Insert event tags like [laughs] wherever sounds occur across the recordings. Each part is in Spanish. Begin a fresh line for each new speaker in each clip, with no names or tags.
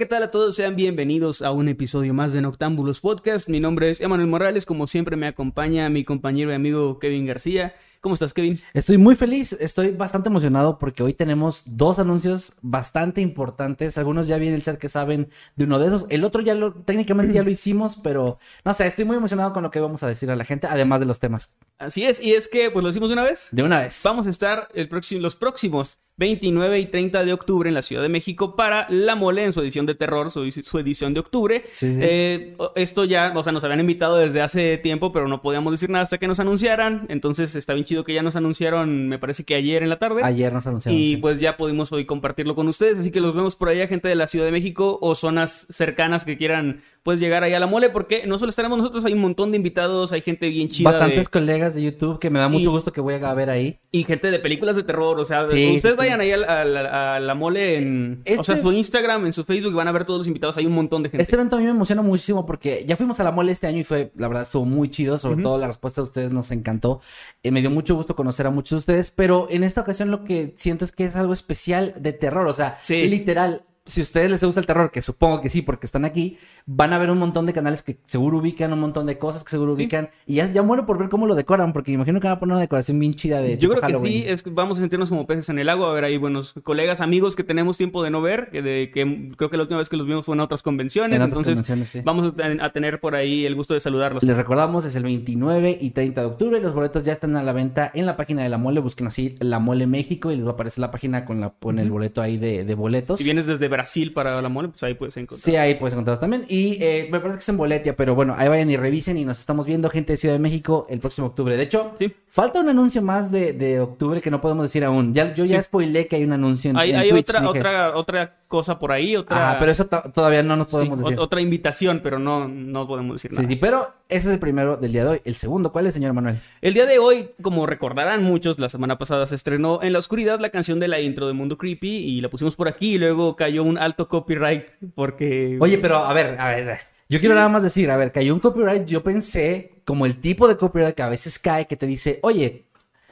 ¿Qué tal a todos? Sean bienvenidos a un episodio más de Noctámbulos Podcast. Mi nombre es Emanuel Morales, como siempre me acompaña mi compañero y amigo Kevin García. ¿Cómo estás, Kevin?
Estoy muy feliz, estoy bastante emocionado porque hoy tenemos dos anuncios bastante importantes. Algunos ya vi en el chat que saben de uno de esos. El otro ya lo, técnicamente ya lo hicimos, pero no sé, estoy muy emocionado con lo que vamos a decir a la gente, además de los temas.
Así es, y es que, pues lo decimos de una vez.
De una vez.
Vamos a estar el próximo, los próximos 29 y 30 de octubre en la Ciudad de México para La Mole en su edición de terror, su, su edición de octubre.
Sí, sí.
Eh, esto ya, o sea, nos habían invitado desde hace tiempo, pero no podíamos decir nada hasta que nos anunciaran. Entonces está bien chido que ya nos anunciaron, me parece que ayer en la tarde.
Ayer nos anunciaron.
Y
sí.
pues ya pudimos hoy compartirlo con ustedes, así que los vemos por allá, gente de la Ciudad de México o zonas cercanas que quieran pues llegar ahí a la mole, porque no solo estaremos nosotros, hay un montón de invitados, hay gente bien chida.
Bastantes
de-
colegas de YouTube que me da mucho
Y-
gusto que voy a ver ahí.
Y gente de películas de terror, o sea, ustedes
sí,
vayan ahí a, la- a la- a la mole en... O sea,
Este-
su Instagram, en su Facebook, y van a ver todos los invitados, hay un montón de gente.
Este evento a mí me emociona muchísimo porque ya fuimos a la mole este año y fue, la verdad, estuvo muy chido. Sobre todo la respuesta de ustedes nos encantó. Eh, me dio mucho gusto conocer a muchos de ustedes, pero en esta ocasión lo que siento es que es algo especial de terror. O sea,
Sí.
literal. Si a ustedes les gusta el terror, que supongo que sí, porque están aquí, van a ver un montón de canales que seguro ubican, un montón de cosas que seguro ubican. Y ya, ya muero por ver cómo lo decoran, porque imagino que van a poner una decoración bien chida de
Yo creo que sí, es que vamos a sentirnos como peces en el agua, a ver ahí buenos colegas, amigos que tenemos tiempo de no ver, que, de, que creo que la última vez que los vimos fue en otras convenciones,
En otras
entonces
convenciones, sí.
vamos a, ten- a tener por ahí el gusto de saludarlos.
Les recordamos, es el 29 y 30 de octubre. Los boletos ya están a la venta en la página de La Mole. Busquen así La Mole México y les va a aparecer la página con, la, con el boleto ahí de, de boletos.
Si vienes desde Brasil para la mole, pues ahí puedes encontrar.
Sí, ahí puedes encontrarlos también. Y eh, me parece que es en Boletia, pero bueno, ahí vayan y revisen y nos estamos viendo gente de Ciudad de México el próximo octubre. De hecho,
Sí.
falta un anuncio más de, de octubre que no podemos decir aún. Ya, yo ya
Sí.
spoilé que hay un anuncio en,
Hay,
en
hay
Twitch,
otra,
dije.
otra, otra cosa por ahí, otra...
Ah, pero eso to- todavía no nos
sí,
podemos decir.
ot- otra invitación, pero no, no podemos decir nada.
Sí, sí, pero ese es el primero del día de hoy. El segundo, ¿cuál es, señor Manuel?
El día de hoy, como recordarán muchos, la semana pasada se estrenó En la Oscuridad la canción de la intro de Mundo Creepy y la pusimos por aquí y luego cayó un alto copyright porque...
Oye, pero a ver, a ver. Yo quiero nada más decir, a ver, cayó un copyright. Yo pensé, como el tipo de copyright que a veces cae, que te dice, oye,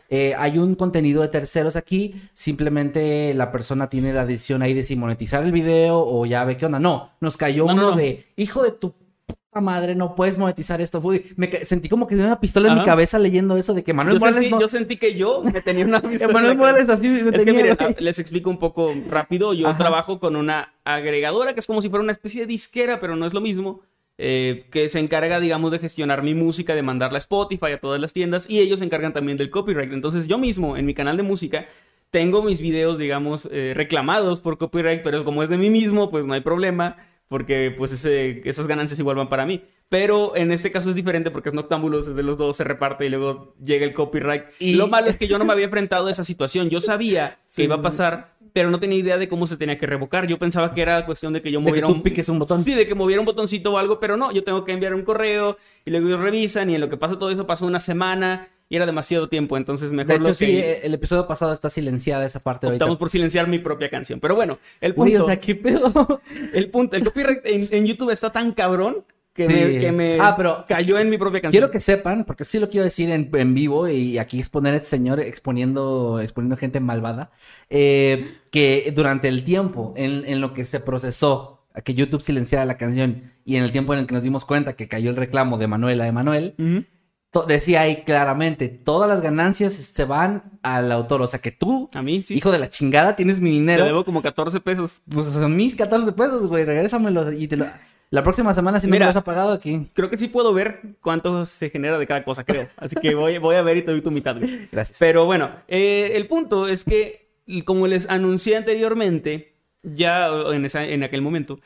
eh, hay un contenido de terceros aquí, simplemente la persona tiene la decisión ahí de si monetizar el video o ya ve qué onda. No, nos cayó
No, no,
uno
no.
de, hijo de tu puta madre, no puedes monetizar esto. Fui, me sentí como que tenía una pistola en mi cabeza leyendo eso de que Manuel
yo,
Morales
sentí, yo sentí que yo me tenía una [laughs] pistola
Manuel. Morales así me
Es que miren, les explico un poco rápido. Yo
Ajá.
trabajo con una agregadora que es como si fuera una especie de disquera, pero no es lo mismo. Eh, que se encarga, digamos, de gestionar mi música, de mandarla a Spotify, a todas las tiendas, y ellos se encargan también del copyright. Entonces, yo mismo, en mi canal de música, tengo mis videos, digamos, eh, reclamados por copyright, pero como es de mí mismo, pues no hay problema, porque pues ese- esas ganancias igual van para mí. Pero en este caso es diferente porque es Noctámbulos, es de los dos, se reparte y luego llega el copyright.
Y-
Lo malo es [laughs] que yo no me había enfrentado a esa situación. Yo sabía que iba a pasar, pero no tenía idea de cómo se tenía que revocar. Yo pensaba que era cuestión de que yo
De que
moviera
tú
un...
piques un botón.
Sí, de que moviera un botoncito o algo, pero no, yo tengo que enviar un correo y luego ellos revisan y en lo que pasa todo eso pasó una semana y era demasiado tiempo, entonces mejor
De hecho,
lo
sí,
que
eh, el episodio pasado está silenciada esa parte ahorita.
optamos por silenciar mi propia canción. Pero bueno, el punto,
o sea, ¿qué pedo? [laughs]
el punto, el copyright en, en YouTube está tan cabrón que
Sí.
me, que me
Ah, pero
cayó en mi propia canción.
Quiero que sepan, porque sí lo quiero decir en, en vivo y aquí exponer a este señor exponiendo, exponiendo gente malvada, eh, que durante el tiempo en, en lo que se procesó a que YouTube silenciara la canción y en el tiempo en el que nos dimos cuenta que cayó el reclamo de Manuela de Manuel,
Ujú.
to- decía ahí claramente, todas las ganancias se van al autor. O sea que tú,
A mí sí.
hijo de la chingada, tienes mi
Te
dinero.
debo como 14 pesos.
Pues son mis 14 pesos, güey. Regrésamelo y te lo... La próxima semana, si no me lo has apagado aquí.
Creo que sí puedo ver cuánto se genera de cada cosa, creo. Así que voy, voy a ver y te doy tu mitad. güey.
Gracias.
Pero bueno, eh, el punto es que, como les anuncié anteriormente, ya en, esa- en aquel momento,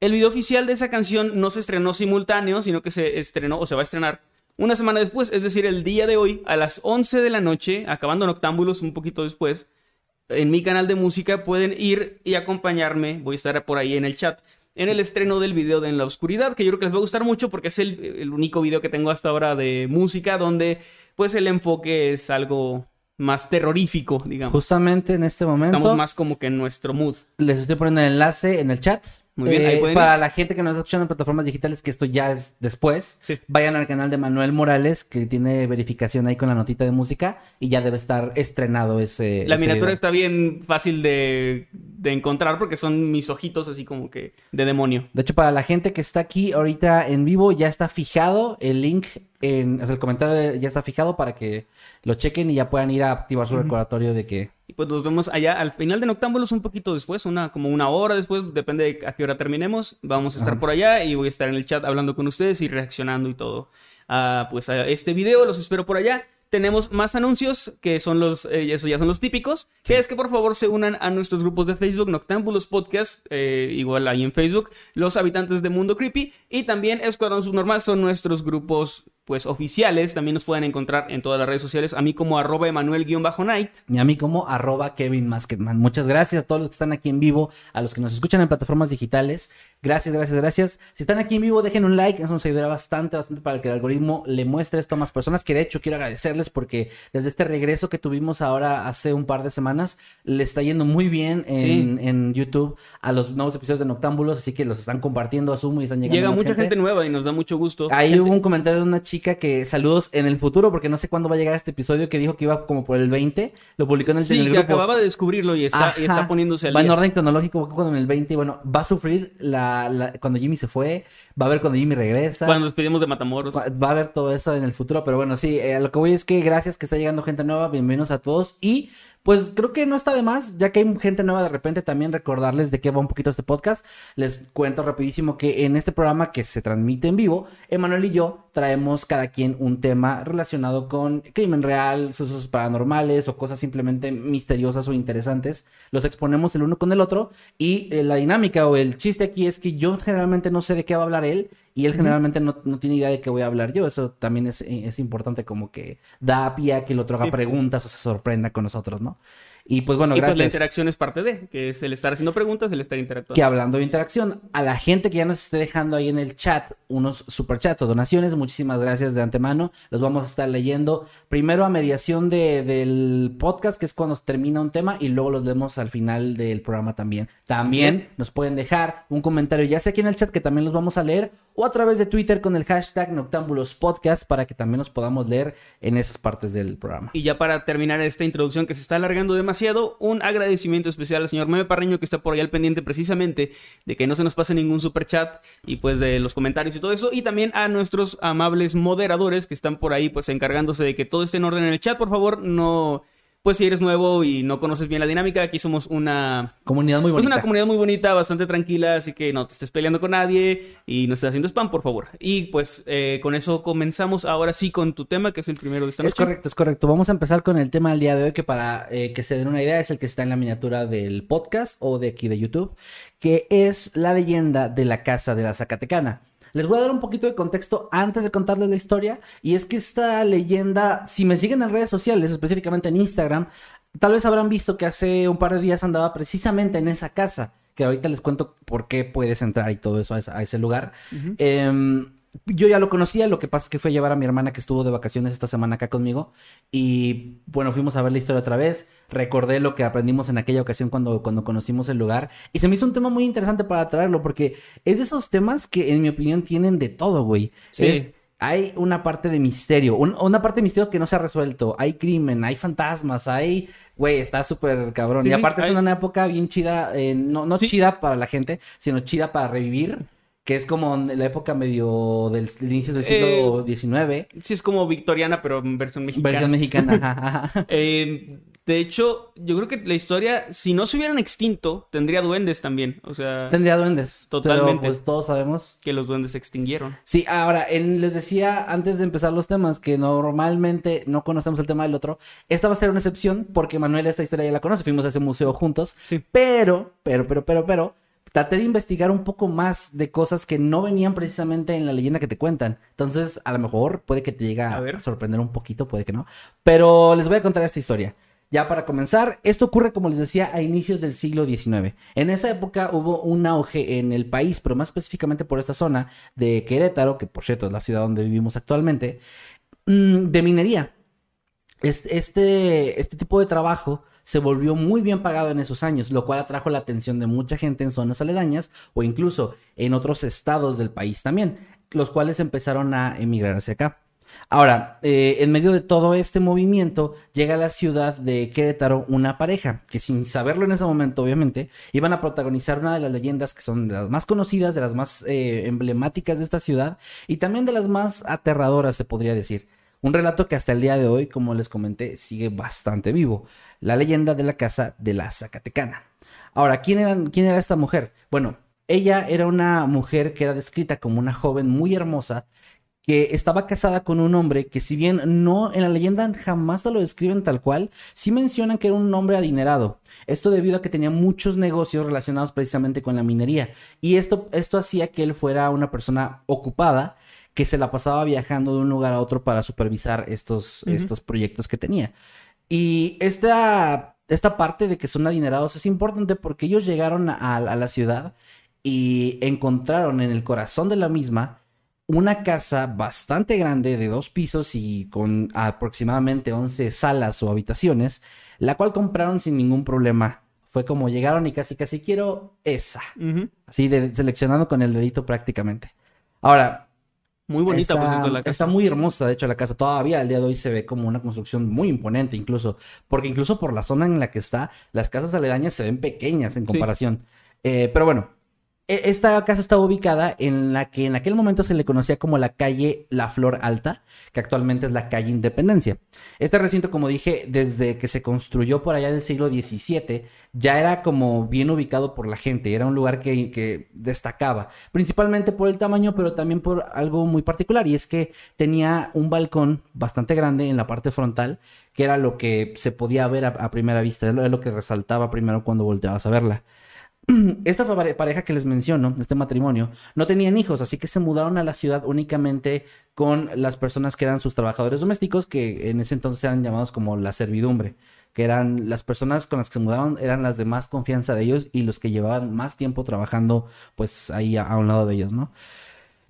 el video oficial de esa canción no se estrenó simultáneo, sino que se estrenó o se va a estrenar una semana después, es decir, el día de hoy, a las 11 de la noche, acabando Noctámbulos un poquito después, en mi canal de música pueden ir y acompañarme, voy a estar por ahí en el chat, en el estreno del video de En la Oscuridad, que yo creo que les va a gustar mucho porque es el, el único video que tengo hasta ahora de música donde pues el enfoque es algo más terrorífico, digamos.
Justamente en este momento
Estamos más como que en nuestro mood.
les estoy poniendo el enlace en el chat.
Muy bien, ahí
Eh,
pueden
Para
ir.
la gente que nos está escuchando en plataformas digitales, que esto ya es después,
Sí.
vayan al canal de Manuel Morales, que tiene verificación ahí con la notita de música, y ya debe estar estrenado ese.
La
ese
miniatura
video.
está bien fácil de, de encontrar porque son mis ojitos así como que de demonio.
De hecho, para la gente que está aquí ahorita en vivo, ya está fijado el link, en, o sea, el comentario ya está fijado para que lo chequen y ya puedan ir a activar su recordatorio de que...
Y pues nos vemos allá al final de Noctámbulos un poquito después, una como una hora después, depende de a qué hora terminemos. Vamos a estar por allá y voy a estar en el chat hablando con ustedes y reaccionando y todo. a, pues a este video, los espero por allá. Tenemos más anuncios que son los, eh, eso ya son los típicos. Que es que por favor se unan a nuestros grupos de Facebook, Noctámbulos Podcast, eh, igual ahí en Facebook, Los Habitantes de Mundo Creepy y también Escuadrón Subnormal son nuestros grupos pues oficiales. También nos pueden encontrar en todas las redes sociales, a mí como arroba Emanuel-Night.
Y a mí como arroba Kevin. Muchas gracias a todos los que están aquí en vivo, a los que nos escuchan en plataformas digitales. Gracias, gracias, gracias. Si están aquí en vivo, dejen un like. Eso nos ayudará bastante, bastante para que el algoritmo le muestre esto a más personas. Que de hecho quiero agradecerles porque desde este regreso que tuvimos ahora hace un par de semanas, le está yendo muy bien en, en YouTube a los nuevos episodios de Noctámbulos. Así que los están compartiendo a Sumo y están llegando
Llega mucha gente. nueva y nos da mucho gusto.
Ahí
Gente-
hubo un comentario de una chica que saludos en el futuro, porque no sé cuándo va a llegar este episodio, que dijo que iba como por el 20. Lo publicó en el, en
Sí, que acababa de descubrirlo y está, y está poniéndose al
Va en orden cronológico, cuando en el 20. y Bueno, va a sufrir la, la- cuando Jimmy se fue. Va a ver cuando Jimmy regresa.
Cuando nos despedimos de Matamoros.
Va a haber todo eso en el futuro, pero bueno, sí, eh, lo que voy es que gracias que está llegando gente nueva, bienvenidos a todos y pues creo que no está de más, ya que hay gente nueva de repente también recordarles de qué va un poquito este podcast. Les cuento rapidísimo que en este programa que se transmite en vivo, Emanuel y yo traemos cada quien un tema relacionado con crimen real, sucesos paranormales o cosas simplemente misteriosas o interesantes. Los exponemos el uno con el otro y eh, la dinámica o el chiste aquí es que yo generalmente no sé de qué va a hablar él y él generalmente no, no tiene idea de qué voy a hablar yo. Eso también es, es importante como que da pie a que el otro haga
Sí.
preguntas o se sorprenda con nosotros, ¿no? Y pues bueno,
y pues la
gracias.
interacción es parte de, que es el estar haciendo preguntas, el estar interactuando.
que hablando de interacción, a la gente que ya nos esté dejando ahí en el chat unos superchats o donaciones, muchísimas gracias de antemano. Los vamos a estar leyendo primero a mediación de- del podcast, que es cuando termina un tema, y luego los leemos al final del programa también. También nos pueden dejar un comentario, ya sea aquí en el chat, que también los vamos a leer, o a través de Twitter con el hashtag Noctámbulos Podcast, para que también nos podamos leer en esas partes del programa.
Y ya para terminar esta introducción que se está alargando demasiado, un agradecimiento especial al señor Meme Parreño que está por ahí al pendiente precisamente de que no se nos pase ningún super chat y pues de los comentarios y todo eso. Y también a nuestros amables moderadores que están por ahí pues encargándose de que todo esté en orden en el chat. Por favor, no... Pues si eres nuevo y no conoces bien la dinámica, aquí somos una
Comunidad muy
Pues
bonita.
una comunidad muy bonita, bastante tranquila, así que no te estés peleando con nadie y no estés haciendo spam, por favor. Y pues eh, con eso comenzamos ahora sí con tu tema, que es el primero de esta noche.
Es correcto, es correcto. Vamos a empezar con el tema del día de hoy, que para eh, que se den una idea es el que está en la miniatura del podcast o de aquí de YouTube, que es la leyenda de la casa de la Zacatecana. Les voy a dar un poquito de contexto antes de contarles la historia, y es que esta leyenda, si me siguen en redes sociales, específicamente en Instagram, tal vez habrán visto que hace un par de días andaba precisamente en esa casa, que ahorita les cuento por qué puedes entrar y todo eso a ese, lugar. Em, yo ya lo conocía, lo que pasa es que fue a llevar a mi hermana que estuvo de vacaciones esta semana acá conmigo y bueno, fuimos a ver la historia otra vez, recordé lo que aprendimos en aquella ocasión cuando, cuando conocimos el lugar y se me hizo un tema muy interesante para traerlo porque es de esos temas que en mi opinión tienen de todo, güey.
Sí.
Es- hay una parte de misterio, un- una parte de misterio que no se ha resuelto, hay crimen, hay fantasmas, hay... Güey, está súper cabrón.
Sí,
y
sí,
aparte
hay-
es una época bien chida, eh, no, no chida para la gente, sino chida para revivir. Que es como la época medio del inicio del siglo XIX.
Sí, es como victoriana, pero en versión mexicana.
Versión mexicana, [laughs] ajá, ajá.
Eh, de hecho, yo creo que la historia, si no se hubieran extinto, tendría duendes también. O sea,
Tendría duendes.
Totalmente.
Pero pues todos sabemos.
que los duendes se extinguieron.
Sí, ahora, en- les decía antes de empezar los temas que normalmente no conocemos el tema del otro. Esta va a ser una excepción porque Manuel esta historia ya la conoce. Fuimos a ese museo juntos.
Sí.
Pero, pero, pero, pero, pero, traté de investigar un poco más de cosas que no venían precisamente en la leyenda que te cuentan. Entonces, a lo mejor puede que te llegue a,
A
sorprender un poquito, puede que no. Pero les voy a contar esta historia. Ya para comenzar, esto ocurre, como les decía, a inicios del siglo XIX. En esa época hubo un auge en el país, pero más específicamente por esta zona de Querétaro, que por cierto es la ciudad donde vivimos actualmente, mm, de minería. Este, este, este tipo de trabajo se volvió muy bien pagado en esos años, lo cual atrajo la atención de mucha gente en zonas aledañas o incluso en otros estados del país también, los cuales empezaron a emigrar hacia acá. Ahora, eh, en medio de todo este movimiento, llega a la ciudad de Querétaro una pareja que sin saberlo en ese momento, obviamente, iban a protagonizar una de las leyendas que son de las más conocidas, de las más eh, emblemáticas de esta ciudad y también de las más aterradoras, se podría decir. Un relato que hasta el día de hoy, como les comenté, sigue bastante vivo. La leyenda de la casa de la Zacatecana. Ahora, ¿quién era, quién era esta mujer? Bueno, ella era una mujer que era descrita como una joven muy hermosa que estaba casada con un hombre que si bien no en la leyenda jamás lo describen tal cual, sí mencionan que era un hombre adinerado. Esto debido a que tenía muchos negocios relacionados precisamente con la minería. Y esto, esto hacía que él fuera una persona ocupada que se la pasaba viajando de un lugar a otro para supervisar estos, estos proyectos que tenía. Y esta, esta parte de que son adinerados es importante porque ellos llegaron a, a la ciudad y encontraron en el corazón de la misma una casa bastante grande de dos pisos y con aproximadamente 11 salas o habitaciones, la cual compraron sin ningún problema. Fue como llegaron y casi casi quiero esa. Así de, seleccionando con el dedito prácticamente. Ahora,
Muy bonita, por
está,
cierto, la casa.
está muy hermosa, de hecho, la casa todavía al día de hoy se ve como una construcción muy imponente, incluso, porque incluso por la zona en la que está, las casas aledañas se ven pequeñas en comparación. Eh, pero bueno, esta casa está ubicada en la que en aquel momento se le conocía como la calle La Flor Alta, que actualmente es la calle Independencia. Este recinto, como dije, desde que se construyó por allá del siglo XVII, ya era como bien ubicado por la gente, era un lugar que, destacaba, principalmente por el tamaño, pero también por algo muy particular, y es que tenía un balcón bastante grande en la parte frontal, que era lo que se podía ver a, a primera vista, es lo, es lo que resaltaba primero cuando volteabas a verla. [clears throat] Esta pare- pareja que les menciono, este matrimonio, no tenían hijos, así que se mudaron a la ciudad únicamente con las personas que eran sus trabajadores domésticos, que en ese entonces eran llamados como la servidumbre, que eran las personas con las que se mudaron, eran las de más confianza de ellos y los que llevaban más tiempo trabajando, pues ahí a, a un lado de ellos, ¿no?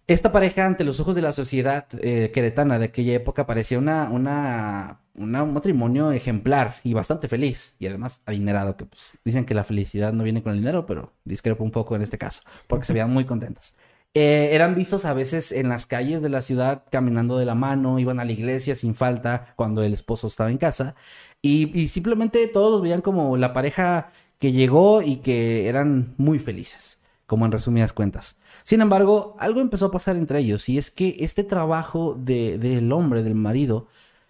Esta pareja, ante los ojos de la sociedad eh, queretana de aquella época, parecía una, un matrimonio ejemplar y bastante feliz. Y además adinerado, que pues dicen que la felicidad no viene con el dinero, pero discrepo un poco en este caso, porque se veían muy contentos. Eh, eran vistos a veces en las calles de la ciudad caminando de la mano, iban a la iglesia sin falta cuando el esposo estaba en casa. Y, y simplemente todos los veían como la pareja que llegó y que eran muy felices, como en resumidas cuentas. Sin embargo, algo empezó a pasar entre ellos y es que este trabajo de- del hombre, del marido,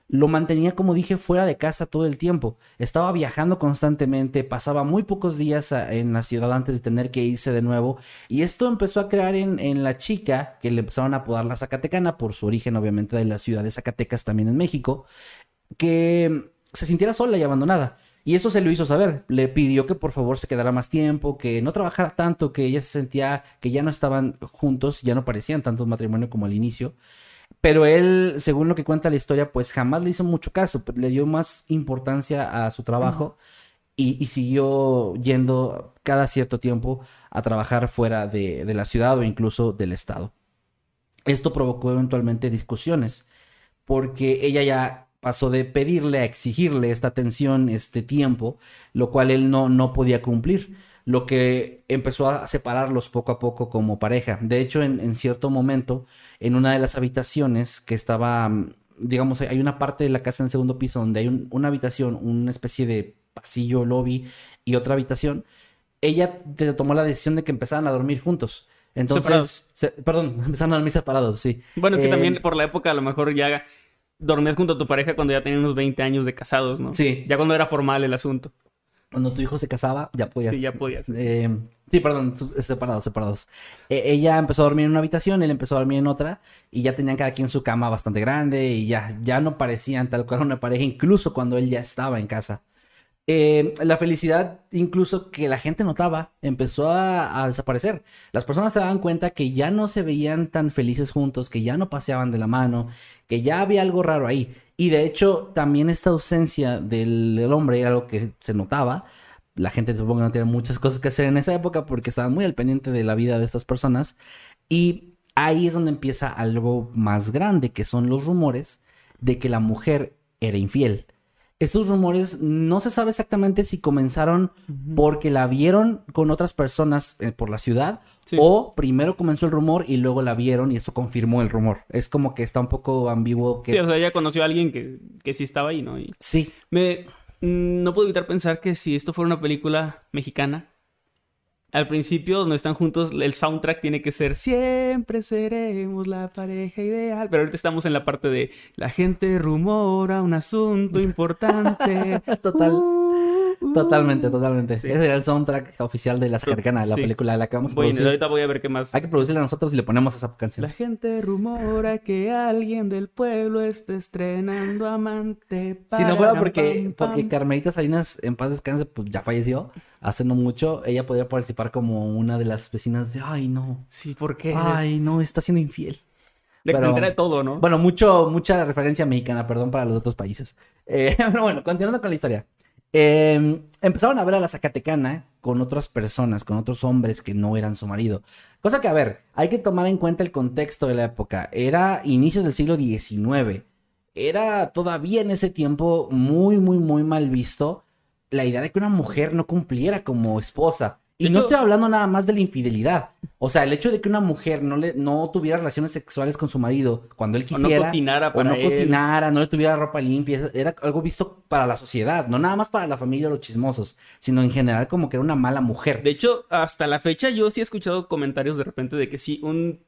lo mantenía, como dije, fuera de casa todo el tiempo. Estaba viajando constantemente, pasaba muy pocos días a- en la ciudad antes de tener que irse de nuevo. Y esto empezó a crear en, en la chica, que le empezaron a apodar la Zacatecana, por su origen obviamente de la ciudad de Zacatecas también en México, que se sintiera sola y abandonada. Y eso se lo hizo saber. Le pidió que por favor se quedara más tiempo, que no trabajara tanto, que ella se sentía que ya no estaban juntos, ya no parecían tanto un matrimonio como al inicio. Pero él, según lo que cuenta la historia, pues jamás le hizo mucho caso, pues, le dio más importancia a su trabajo y, y siguió yendo cada cierto tiempo a trabajar fuera de, de la ciudad o incluso del estado. Esto provocó eventualmente discusiones, porque ella ya pasó de pedirle a exigirle esta atención, este tiempo, lo cual él no, no podía cumplir, lo que empezó a separarlos poco a poco como pareja. De hecho, en, en cierto momento, en una de las habitaciones que estaba, mm, digamos, hay una parte de la casa en el segundo piso donde hay un- una habitación, una especie de pasillo, lobby y otra habitación, ella te- tomó la decisión de que empezaran a dormir juntos. Entonces, se- perdón, [laughs] empezaron a dormir separados, sí.
Bueno, es que
Eh,
también por la época a lo mejor ya dormías junto a tu pareja cuando ya tenían unos 20 años de casados, ¿no?
Sí.
Ya cuando era formal el asunto.
Cuando tu hijo se casaba, ya podías.
Sí, ya podías.
Eh, sí, perdón, su- separados, separados. Eh, ella empezó a dormir en una habitación, él empezó a dormir en otra, y ya tenían cada quien su cama bastante grande, y ya, ya no parecían tal cual una pareja, incluso cuando él ya estaba en casa. Eh, la felicidad, incluso que la gente notaba, empezó a, desaparecer. Las personas se daban cuenta que ya no se veían tan felices juntos, que ya no paseaban de la mano, que ya había algo raro ahí. Y de hecho, también esta ausencia del, del hombre era algo que se notaba. La gente supongo que no tenía muchas cosas que hacer en esa época porque estaban muy al pendiente de la vida de estas personas. Y ahí es donde empieza algo más grande, que son los rumores de que la mujer era infiel. Estos rumores no se sabe exactamente si comenzaron porque la vieron con otras personas eh, por la ciudad
Sí.
o primero comenzó el rumor y luego la vieron y esto confirmó el rumor. Es como que está un poco ambiguo que...
Sí, o sea, ella conoció a alguien que, que sí estaba ahí, ¿no? Y
Sí,
me... mm, No puedo evitar pensar que si esto fuera una película mexicana, al principio, donde están juntos, el soundtrack tiene que ser Siempre seremos la pareja ideal. Pero ahorita estamos en la parte de La gente rumora un asunto importante. [laughs]
Total.
Uh.
Totalmente, totalmente.
Sí.
Ese era el soundtrack oficial de la Zacatecana, de la
Sí.
película de la que vamos a
Bueno,
producir.
ahorita voy a ver qué más.
Hay que producirla nosotros y le ponemos esa canción.
La gente rumora que alguien del pueblo está estrenando amante.
Si no fuera porque,
pam,
porque. Carmelita Salinas, en paz descanse, pues ya falleció hace no mucho. Ella podría participar como una de las vecinas de, ay, no,
Sí, ¿por qué?
ay, no, está siendo infiel.
de que se
pero-
entera de todo, ¿no?
Bueno, mucho, mucha referencia mexicana, perdón para los otros países. Eh, [laughs] pero bueno, continuando con la historia. Eh, empezaron a ver a la Zacatecana con otras personas, con otros hombres que no eran su marido. Cosa que, a ver, hay que tomar en cuenta el contexto de la época. Era inicios del siglo XIX. Era todavía en ese tiempo muy, muy, muy mal visto la idea de que una mujer no cumpliera como esposa. Y no estoy hablando nada más de la infidelidad. O sea, el hecho de que una mujer no, le, no tuviera relaciones sexuales con su marido cuando él
O no
quisiera.
cocinara
o
para
no
él.
cocinara, no le tuviera ropa limpia. Era algo visto para la sociedad, no nada más para la familia o los chismosos, sino en general como que era una mala mujer.
De hecho, hasta la fecha yo sí he escuchado comentarios de repente de que si un,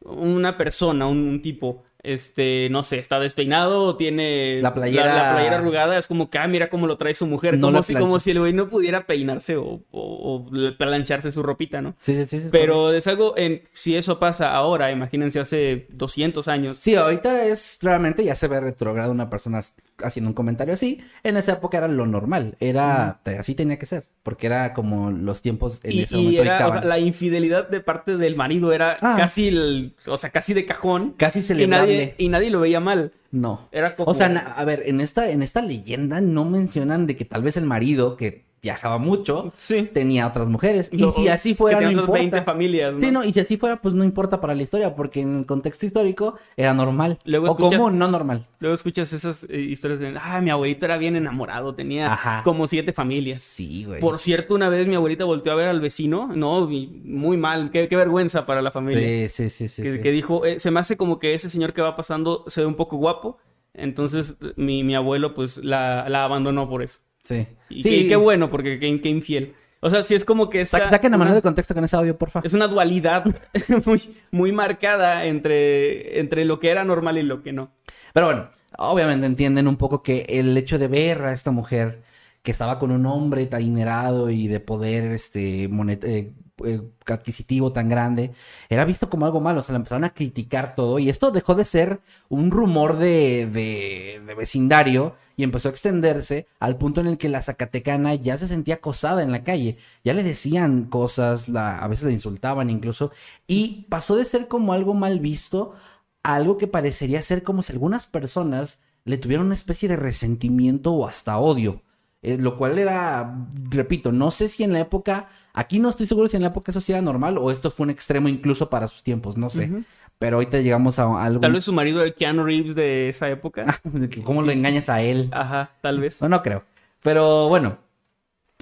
una persona, un, un tipo, este, no sé, está despeinado o tiene
La playera-
la, playera arrugada, es como que, ah, mira cómo lo trae su mujer,
No
como, si, como si el güey no pudiera peinarse o, o- o plancharse su ropita, ¿no?
Sí, sí, sí. sí,
Pero es algo, en, si eso pasa ahora, imagínense hace 200 años.
Sí, ahorita es realmente ya se ve retrogrado una persona haciendo un comentario así. En esa época era lo normal, era así tenía que ser, porque era como los tiempos en
Y,
ese
y
momento
era, o sea,
dictaban.
la infidelidad de parte del marido era
Ah.
casi, el, o sea, casi de cajón.
Casi
Y
celebrable.
nadie, y nadie lo veía mal.
No.
Era como...
O sea, a ver, en esta, en esta leyenda no mencionan de que tal vez el marido, que viajaba mucho,
Sí.
tenía otras mujeres. Y si así fuera,
que
no importa.
20 familias, ¿no?
Sí, no, y si así fuera, pues no importa para la historia, porque en el contexto histórico era normal.
Luego
o
escuchas-
común, no normal.
Luego escuchas esas eh, historias de, ah, mi abuelito era bien enamorado, tenía
Ajá.
como siete familias.
Sí, güey.
Por cierto, una vez mi abuelita volteó a ver al vecino, no, muy mal, qué, qué vergüenza para la familia.
Sí, sí, sí, sí.
que,
sí.
que dijo, eh, se me hace como que ese señor que va pasando se ve un poco guapo, entonces mi, mi abuelo pues la, la abandonó por eso.
Sí.
Y
Sí.
qué, qué bueno, porque qué, qué infiel. O sea, sí es como que esta...
Saquen a mano de contexto con ese audio, porfa.
Es una dualidad [laughs] muy, muy marcada entre, entre lo que era normal y lo que no.
Pero bueno, obviamente entienden un poco que el hecho de ver a esta mujer que estaba con un hombre tan adinerado y de poder este eh, eh, adquisitivo tan grande, era visto como algo malo, o sea, le empezaron a criticar todo y esto dejó de ser un rumor de, de, de vecindario y empezó a extenderse al punto en el que la Zacatecana ya se sentía acosada en la calle, ya le decían cosas, a veces la insultaban incluso, y pasó de ser como algo mal visto a algo que parecería ser como si algunas personas le tuvieran una especie de resentimiento o hasta odio. Eh, lo cual era, repito, no sé si en la época, aquí no estoy seguro si en la época eso sí era normal o esto fue un extremo incluso para sus tiempos, no sé. Pero ahorita llegamos a algo...
Tal vez su marido era el Keanu Reeves de esa época. [laughs]
¿Cómo lo engañas a él?
Ajá, tal vez.
No, no creo. Pero bueno.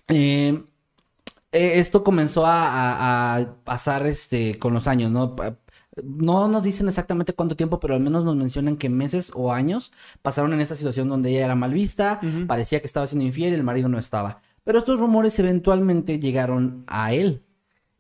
eh, eh, esto comenzó a, a- a pasar este, con los años, ¿no? No nos dicen exactamente cuánto tiempo, pero al menos nos mencionan que meses o años pasaron en esta situación donde ella era mal vista, parecía que estaba siendo infiel y el marido no estaba. Pero estos rumores eventualmente llegaron a él.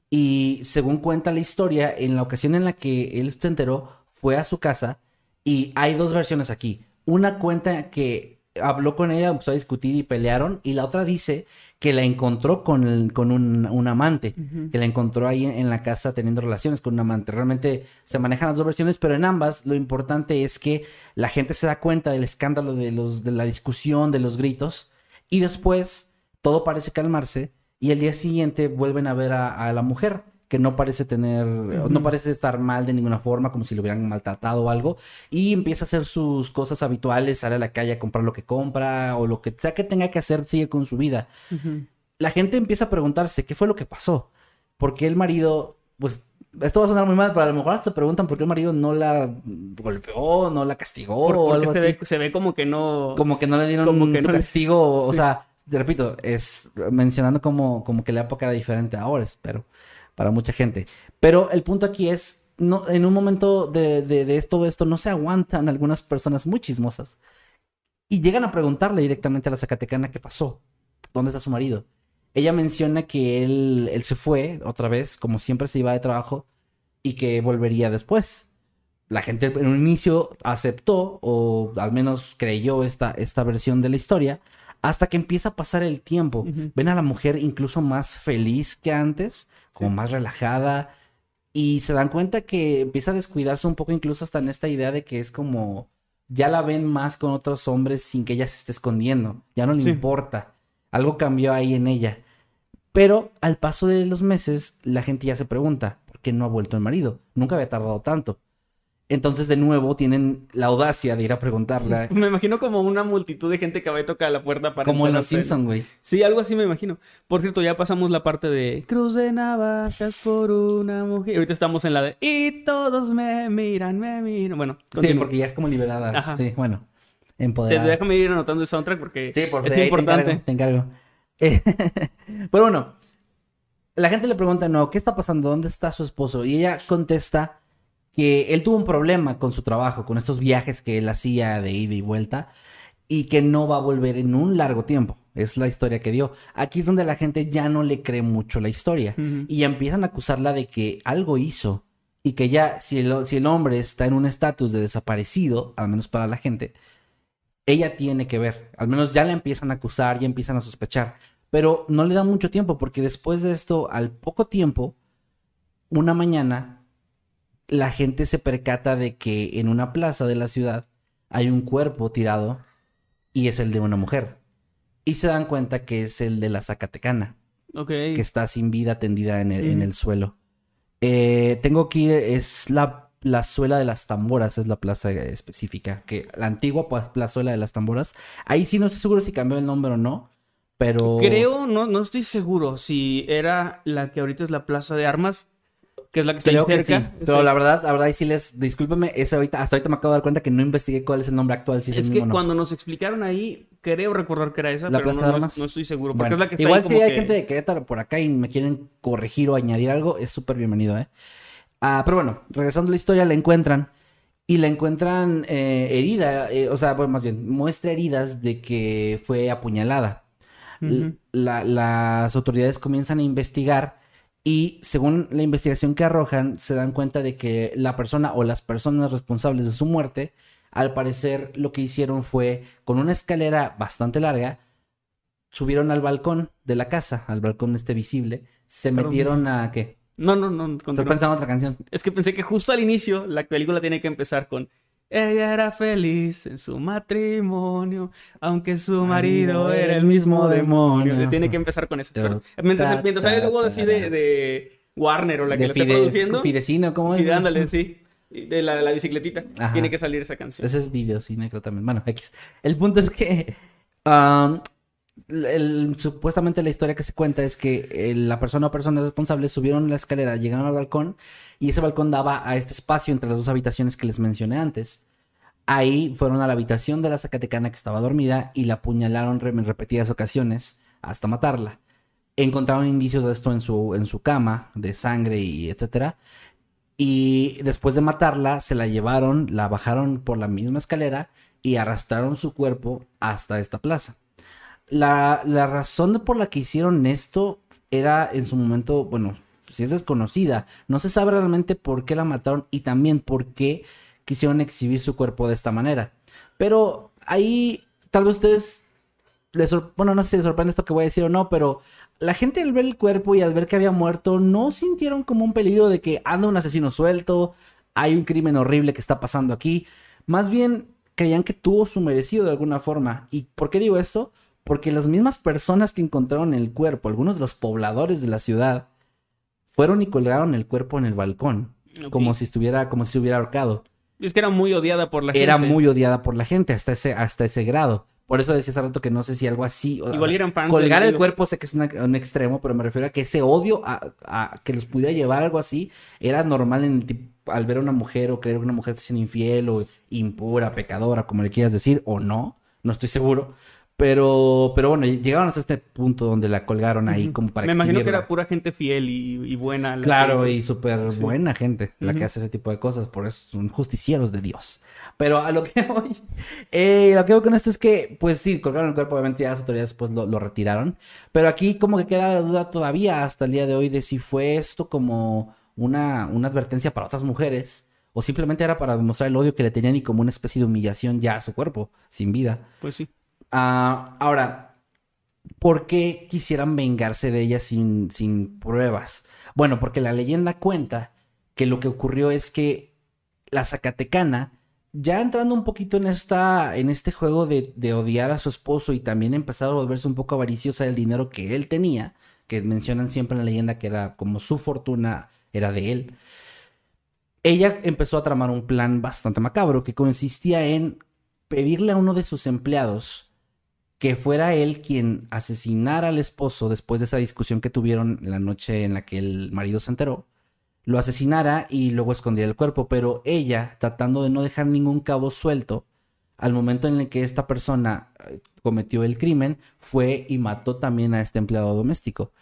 Y según cuenta la historia, en la ocasión en la que él se enteró, fue a su casa y hay dos versiones aquí. Una cuenta que habló con ella, empezó a discutir y pelearon, y la otra dice que la encontró con, el- con un, un amante, que la encontró ahí en, en la casa teniendo relaciones con un amante. Realmente se manejan las dos versiones, pero en ambas lo importante es que la gente se da cuenta del escándalo, de, los, de la discusión, de los gritos, y después todo parece calmarse, y el día siguiente vuelven a ver a, a la mujer que no parece tener, no parece estar mal de ninguna forma, como si lo hubieran maltratado o algo, y empieza a hacer sus cosas habituales, sale a la calle a comprar lo que compra, o lo que sea que tenga que hacer, sigue con su vida. La gente empieza a preguntarse qué fue lo que pasó, por qué el marido, pues, esto va a sonar muy mal, pero a lo mejor hasta preguntan por qué el marido no la golpeó, no la castigó,
Por-
o
porque
algo
se
así.
ve, se ve como que no.
Como que no le dieron
Como que no
castigo, o- o
Sí.
sea, te repito, es mencionando como, como que la época era diferente ahora, espero, para mucha gente. Pero el punto aquí es, en un momento de, de, de todo esto no se aguantan algunas personas muy chismosas y llegan a preguntarle directamente a la Zacatecana qué pasó, dónde está su marido. Ella menciona que él, él se fue otra vez, como siempre se iba de trabajo, y que volvería después. La gente en un inicio aceptó, o al menos creyó esta, esta versión de la historia, hasta que empieza a pasar el tiempo. Ven a la mujer incluso más feliz que antes, como más relajada, y se dan cuenta que empieza a descuidarse un poco incluso hasta en esta idea de que es como ya la ven más con otros hombres sin que ella se esté escondiendo, ya no le
Sí.
importa. Algo cambió ahí en ella. Pero al paso de los meses, la gente ya se pregunta, ¿por qué no ha vuelto el marido? Nunca había tardado tanto. Entonces, de nuevo, tienen la audacia de ir a preguntarle, [laughs]
Me imagino como una multitud de gente que va y toca la puerta para
como en Los. Simpson, güey.
Sí, algo así me imagino. Por cierto, ya pasamos la parte de Cruz de navajas por una mujer. Ahorita estamos en la de Y todos me miran, me miran. Bueno,
Sí, porque ya es como liberada.
Ajá.
Sí, bueno,
Te-
empoderada.
Déjame ir anotando el soundtrack porque
Sí, por
es importante.
Te encargo. te encargo. Eh, Pero bueno, la gente le pregunta, no, ¿qué está pasando? ¿Dónde está su esposo? Y ella contesta que él tuvo un problema con su trabajo, con estos viajes que él hacía de ida y vuelta, y que no va a volver en un largo tiempo. Es la historia que dio. Aquí es donde la gente ya no le cree mucho la historia. Y empiezan a acusarla de que algo hizo. Y que ya, si el, si el hombre está en un estatus de desaparecido, al menos para la gente, ella tiene que ver. Al menos ya la empiezan a acusar, ya empiezan a sospechar. Pero no le da mucho tiempo porque después de esto, al poco tiempo, una mañana, la gente se percata de que en una plaza de la ciudad hay un cuerpo tirado y es el de una mujer. Y se dan cuenta que es el de la Zacatecana,
Ok.
que está sin vida tendida en el, en el suelo. Eh, tengo aquí, es la plazuela de las tamboras, es la plaza específica, que la antigua pues, plazuela de las tamboras. Ahí sí no estoy seguro si cambió el nombre o no, pero...
Creo, no, no estoy seguro si era la que ahorita es la Plaza de Armas, que es la que está ahí
Creo sí,
cerca.
pero
Sí.
la verdad, la verdad, ahí sí les, discúlpeme, es ahorita, hasta ahorita me acabo de dar cuenta que no investigué cuál es el nombre actual, si es,
Es que
no.
cuando nos explicaron ahí, creo recordar que era esa,
¿La
pero
Plaza
no,
de
no-
Armas?
no estoy seguro. Porque
Bueno,
es la que está
igual
ahí
si
como
hay
que-
gente de Querétaro por acá y me quieren corregir o añadir algo, es súper bienvenido, ¿eh? Ah, pero bueno, regresando a la historia, la encuentran y la encuentran eh, herida, eh, o sea, bueno, más bien, muestra heridas de que fue apuñalada. L-
Ujú.
la- las autoridades comienzan a investigar y según la investigación que arrojan, se dan cuenta de que la persona o las personas responsables de su muerte, al parecer lo que hicieron fue, con una escalera bastante larga, subieron al balcón de la casa, al balcón este visible, se metieron a... ¿Qué?
No, no, no.
Estás
continúa.
pensando en otra canción.
Es que pensé que justo al inicio la película tiene que empezar con ella era feliz en su matrimonio, aunque su marido era el mismo demonio. Tiene que empezar con eso. Pero mientras, mientras hay luego así de, de Warner o la que esté
Fide-
produciendo,
Fidecino, ¿cómo es?
y de ándale, sí. De la, de la bicicletita.
Ajá.
Tiene que salir esa canción.
Ese es videocine, creo también. Bueno, X. El punto es que um, supuestamente la historia que se cuenta es que eh, la persona o personas responsables subieron la escalera, llegaron al balcón y ese balcón daba a este espacio entre las dos habitaciones que les mencioné antes. Ahí fueron a la habitación de la Zacatecana que estaba dormida y la apuñalaron en repetidas ocasiones hasta matarla. Encontraron indicios de esto en su, en su cama, de sangre y etcétera. Y después de matarla, se la llevaron, la bajaron por la misma escalera y arrastraron su cuerpo hasta esta plaza. La, la razón por la que hicieron esto era en su momento, bueno, si es desconocida. No se sabe realmente por qué la mataron y también por qué quisieron exhibir su cuerpo de esta manera. Pero ahí tal vez ustedes les bueno, no sé si les sorprende esto que voy a decir o no, pero la gente al ver el cuerpo y al ver que había muerto no sintieron como un peligro de que anda un asesino suelto, hay un crimen horrible que está pasando aquí. Más bien creían que tuvo su merecido de alguna forma. ¿Y por qué digo esto? Porque las mismas personas que encontraron el cuerpo, algunos de los pobladores de la ciudad, fueron y colgaron el cuerpo en el balcón, como si estuviera, como si se hubiera ahorcado.
Y es que era muy odiada por la
Era
gente.
muy odiada por la gente hasta ese, hasta ese grado. Por eso decía hace rato que no sé si algo así. o-
Igual eran fans
Colgar el cuerpo sé que es una- un extremo, pero me refiero a que ese odio a, a que los pudiera llevar algo así era normal en el al ver a una mujer o creer que una mujer está siendo infiel o impura, pecadora, como le quieras decir, o no, no estoy seguro. Pero, pero bueno, llegaron hasta este punto donde la colgaron ahí como para
Me imagino que era pura gente fiel y, y buena. la
Claro, y súper
Sí.
buena gente la que hace ese tipo de cosas, por eso son justicieros de Dios. Pero a lo que [laughs] voy, eh, lo que voy con esto es que, pues sí, colgaron el cuerpo, obviamente ya las autoridades pues lo, lo retiraron, pero aquí como que queda la duda todavía hasta el día de hoy de si fue esto como una, una advertencia para otras mujeres o simplemente era para demostrar el odio que le tenían y como una especie de humillación ya a su cuerpo, sin vida.
Pues sí.
Ah, ahora, ¿por qué quisieran vengarse de ella sin, sin pruebas? Bueno, porque la leyenda cuenta que lo que ocurrió es que la Zacatecana, ya entrando un poquito en, esta, en este juego de, de odiar a su esposo y también empezar a volverse un poco avariciosa del dinero que él tenía, que mencionan siempre en la leyenda que era como su fortuna era de él, ella empezó a tramar un plan bastante macabro que consistía en pedirle a uno de sus empleados que fuera él quien asesinara al esposo después de esa discusión que tuvieron la noche en la que el marido se enteró, lo asesinara y luego escondiera el cuerpo, pero ella, tratando de no dejar ningún cabo suelto, al momento en el que esta persona eh, cometió el crimen, fue y mató también a este empleado doméstico.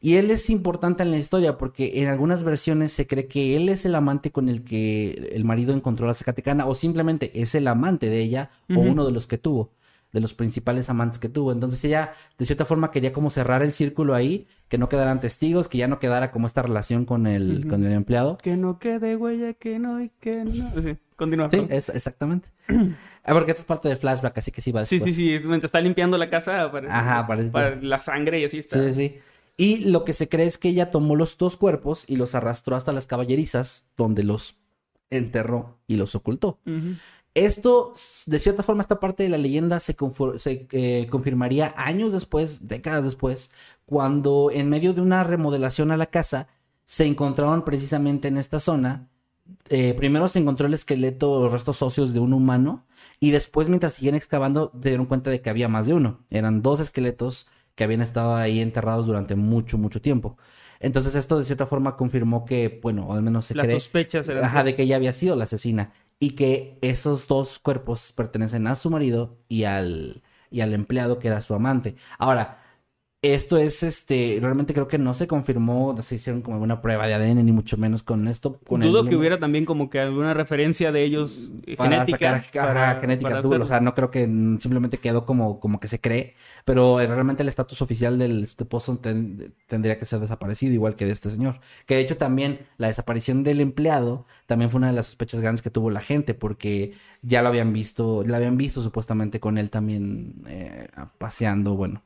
Y él es importante en la historia porque en algunas versiones se cree que él es el amante con el que el marido encontró a la Zacatecana o simplemente es el amante de ella o uno de los que tuvo, de los principales amantes que tuvo. Entonces ella de cierta forma quería como cerrar el círculo ahí, que no quedaran testigos, que ya no quedara como esta relación con el, con el empleado.
Que no quede huella, que no y que no. Sí, continúa.
Sí, es, exactamente. [clears throat] Ah, porque esta es parte del flashback, así que sí va
sí,
después.
sí, sí. es mientras está limpiando la casa para,
Ajá,
para la sangre y así está.
Sí, sí. Y lo que se cree es que ella tomó los dos cuerpos y los arrastró hasta las caballerizas, donde los enterró y los ocultó.
Ujú.
Esto, de cierta forma, esta parte de la leyenda se, eh, confirmaría años después, décadas después, cuando en medio de una remodelación a la casa se encontraron precisamente en esta zona. eh, primero se encontró el esqueleto, los restos óseos de un humano, y después, mientras siguen excavando, se dieron cuenta de que había más de uno. Eran dos esqueletos que habían estado ahí enterrados durante mucho, mucho tiempo. Entonces, esto de cierta forma confirmó que, bueno, o al menos se
Las
cree.
sospechas eran
Ajá, de que ella había sido la asesina y que esos dos cuerpos pertenecen a su marido y al, y al empleado que era su amante. Ahora, esto es, este, realmente creo que no se confirmó, no se hicieron como una prueba de ADN ni mucho menos con esto. Con el
Dudo que hubiera también como que alguna referencia de ellos
para
genética.
sacar- ajá,
para-
genética
para hacer-
O sea, no creo que simplemente quedó como, como que se cree, pero eh, realmente el estatus oficial del esposo ten- tendría que ser desaparecido, igual que de este señor. Que de hecho también la desaparición del empleado también fue una de las sospechas grandes que tuvo la gente, porque ya lo habían visto, la habían visto supuestamente con él también eh, paseando, bueno,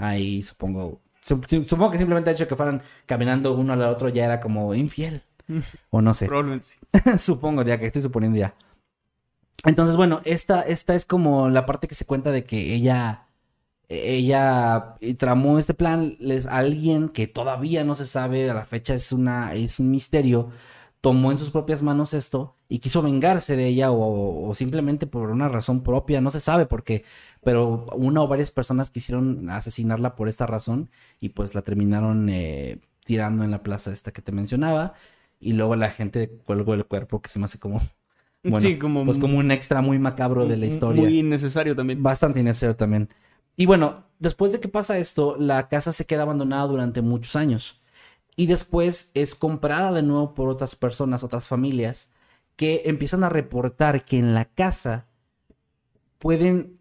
Ahí supongo. sup- Supongo que simplemente el hecho de que fueran caminando uno al otro ya era como infiel. O no sé.
Probablemente sí. [laughs]
Supongo, ya que estoy suponiendo ya. Entonces, bueno, esta, esta es como la parte que se cuenta de que ella, ella tramó este plan, les, alguien que todavía no se sabe, a la fecha es una, es un misterio, tomó en sus propias manos esto y quiso vengarse de ella o, o simplemente por una razón propia, no se sabe por qué, pero una o varias personas quisieron asesinarla por esta razón y pues la terminaron eh, tirando en la plaza esta que te mencionaba y luego la gente colgó el cuerpo que se me hace como bueno,
sí, como,
pues como un extra muy macabro de la historia.
Muy innecesario también.
Bastante innecesario también. Y bueno, después de que pasa esto, la casa se queda abandonada durante muchos años. Y después es comprada de nuevo por otras personas, otras familias, que empiezan a reportar que en la casa pueden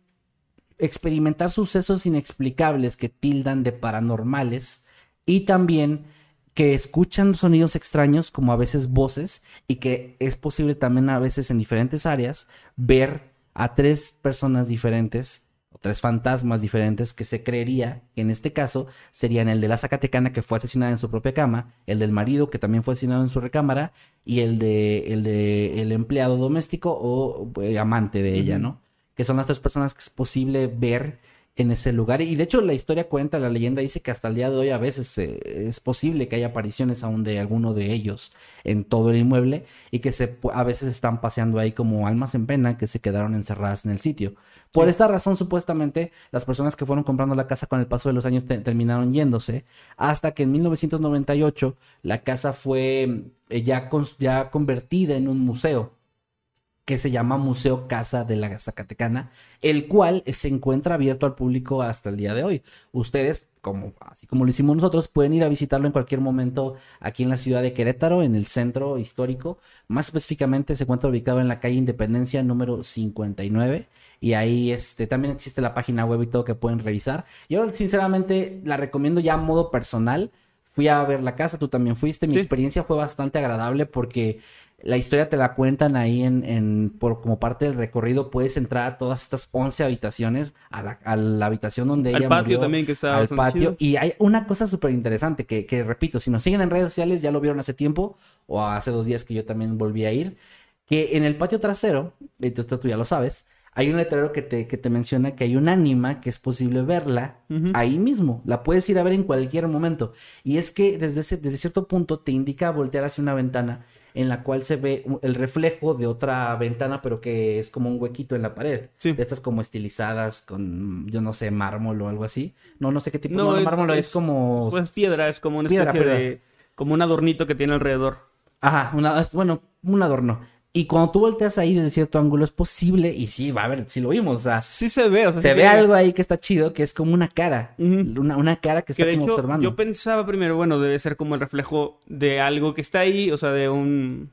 experimentar sucesos inexplicables que tildan de paranormales y también que escuchan sonidos extraños, como a veces voces, y que es posible también a veces en diferentes áreas ver a tres personas diferentes tres fantasmas diferentes que se creería que en este caso serían el de la Zacatecana que fue asesinada en su propia cama, el del marido que también fue asesinado en su recámara y el de el de el empleado doméstico o eh, amante de ella, ¿no? Que son las tres personas que es posible ver en ese lugar. Y de hecho la historia cuenta, la leyenda dice que hasta el día de hoy a veces eh, es posible que haya apariciones aún de alguno de ellos en todo el inmueble y que se, a veces están paseando ahí como almas en pena que se quedaron encerradas en el sitio. Por esta razón, supuestamente, las personas que fueron comprando la casa con el paso de los años terminaron yéndose, hasta que en 1998 la casa fue eh, ya, ya convertida en un museo que se llama Museo Casa de la Zacatecana, el cual se encuentra abierto al público hasta el día de hoy. Ustedes, como, así como lo hicimos nosotros, pueden ir a visitarlo en cualquier momento aquí en la ciudad de Querétaro, en el centro histórico. Más específicamente se encuentra ubicado en la calle Independencia número 59. Y ahí este, también existe la página web y todo que pueden revisar. Yo sinceramente la recomiendo ya a modo personal. Fui a ver la casa, tú también fuiste. Mi experiencia fue bastante agradable porque la historia te la cuentan ahí en, en por, como parte del recorrido. Puedes entrar a todas estas 11 habitaciones, a la, a la habitación donde ella
Al patio también, que está
Al patio. Y hay una cosa súper interesante que, que, repito, si nos siguen en redes sociales, ya lo vieron hace tiempo, o hace dos días que yo también volví a ir, que en el patio trasero, esto tú ya lo sabes, hay un letrero que te, que te menciona que hay un ánima que es posible verla ahí mismo. La puedes ir a ver en cualquier momento. Y es que desde, ese, desde cierto punto te indica voltear hacia una ventana en la cual se ve el reflejo de otra ventana, pero que es como un huequito en la pared. Sí. De estas como estilizadas con, yo no sé, mármol o algo así. No, no sé qué tipo. No, mármol es, como...
Pues piedra, es como una especie de... Como un adornito que tiene alrededor.
Ajá, una, bueno, un adorno. Y cuando tú volteas ahí desde cierto ángulo es posible, y sí, va a ver, si lo vimos, o sea,
sí se ve, o sea,
se ve algo ahí que está chido, que es como una cara, una, una, cara que está como observando.
Yo pensaba primero, bueno, debe ser como el reflejo de algo que está ahí, o sea, de un,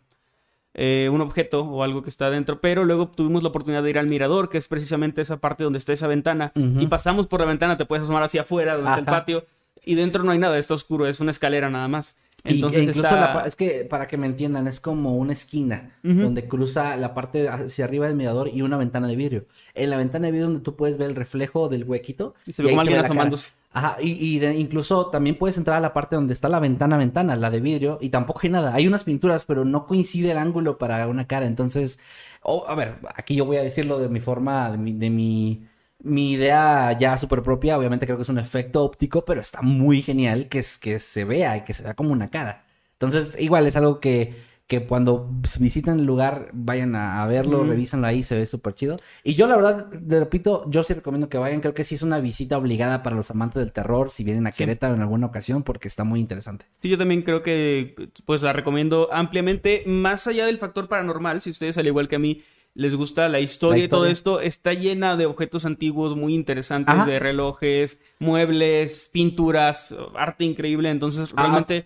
eh, un objeto o algo que está adentro, pero luego tuvimos la oportunidad de ir al mirador, que es precisamente esa parte donde está esa ventana, y pasamos por la ventana, te puedes asomar hacia afuera, donde está el patio, y dentro no hay nada, está oscuro, es una escalera nada más.
Entonces incluso es que para que me entiendan es como una esquina donde cruza la parte hacia arriba del mirador y una ventana de vidrio. En la ventana de vidrio donde tú puedes ver el reflejo del huequito
y se ve como alguien asomándose.
Ajá, y, incluso también puedes entrar a la parte donde está la ventana ventana, la de vidrio, y tampoco hay nada. Hay unas pinturas, pero no coincide el ángulo para una cara. Entonces, oh, a ver, aquí yo voy a decirlo de mi forma, de mi, de mi mi idea ya súper propia, obviamente creo que es un efecto óptico, pero está muy genial que, es, que se vea y que se vea como una cara. Entonces, igual es algo que, que cuando visiten el lugar, vayan a, verlo, revísenlo ahí, se ve súper chido. Y yo, la verdad, te repito, yo sí recomiendo que vayan. Creo que sí es una visita obligada para los amantes del terror, si vienen a Querétaro en alguna ocasión, porque está muy interesante.
Sí, yo también creo que, pues la recomiendo ampliamente, más allá del factor paranormal, si ustedes, al igual que a mí, les gusta la historia, y todo esto, está llena de objetos antiguos muy interesantes, de relojes, muebles, pinturas, arte increíble. Entonces, ah, realmente,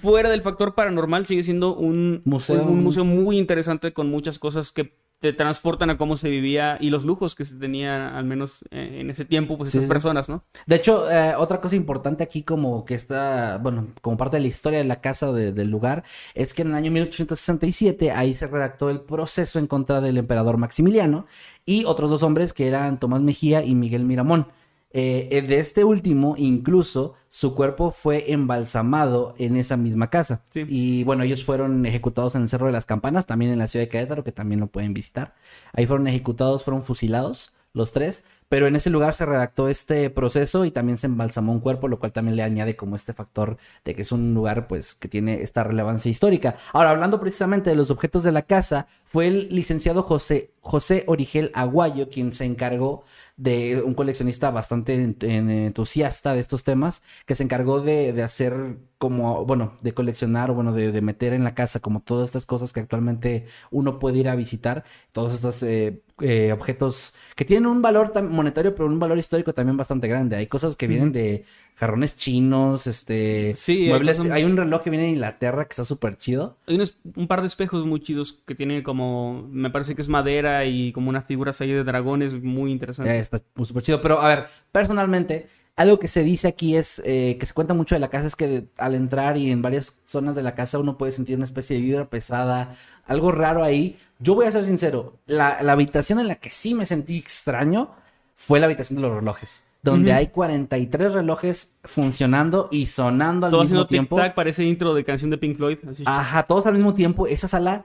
fuera del factor paranormal, sigue siendo un museo. un museo muy interesante con muchas cosas que te transportan a cómo se vivía y los lujos que se tenía, al menos eh, en ese tiempo, pues esas personas, ¿no?
De hecho, eh, otra cosa importante aquí, como que está, bueno, como parte de la historia de la casa del lugar, es que en el año 1867 ahí se redactó el proceso en contra del emperador Maximiliano y otros dos hombres que eran Tomás Mejía y Miguel Miramón. Eh, de este último, incluso, su cuerpo fue embalsamado en esa misma casa. Y bueno, ellos fueron ejecutados en el Cerro de las Campanas, también en la ciudad de Querétaro, que también lo pueden visitar. Ahí fueron ejecutados, fueron fusilados los tres, pero en ese lugar se redactó este proceso y también se embalsamó un cuerpo, lo cual también le añade como este factor de que es un lugar pues que tiene esta relevancia histórica. Ahora, hablando precisamente de los objetos de la casa, fue el licenciado José, José Origel Aguayo quien se encargó de un coleccionista bastante entusiasta de estos temas, que se encargó de, hacer como, bueno, de coleccionar, bueno, de, meter en la casa como todas estas cosas que actualmente uno puede ir a visitar, todos estos eh, eh, objetos que tienen un valor monetario, pero un valor histórico también bastante grande. Hay cosas que vienen de jarrones chinos, este,
sí,
muebles. Hay, un reloj que viene de Inglaterra que está súper chido.
Hay un par de espejos muy chidos que tienen como, me parece que es madera y como unas figuras ahí de dragones muy interesantes
está súper chido. Pero a ver, personalmente, Algo que se dice aquí es, eh, que se cuenta mucho de la casa, es que de- al entrar y en varias zonas de la casa uno puede sentir una especie de vibra pesada, algo raro ahí. Yo voy a ser sincero, la, la habitación en la que sí me sentí extraño fue la habitación de los relojes, donde hay 43 relojes funcionando y sonando al
Todo
mismo tiempo.
parece intro de canción de Pink Floyd. Así.
Ajá, todos al mismo tiempo. Esa sala,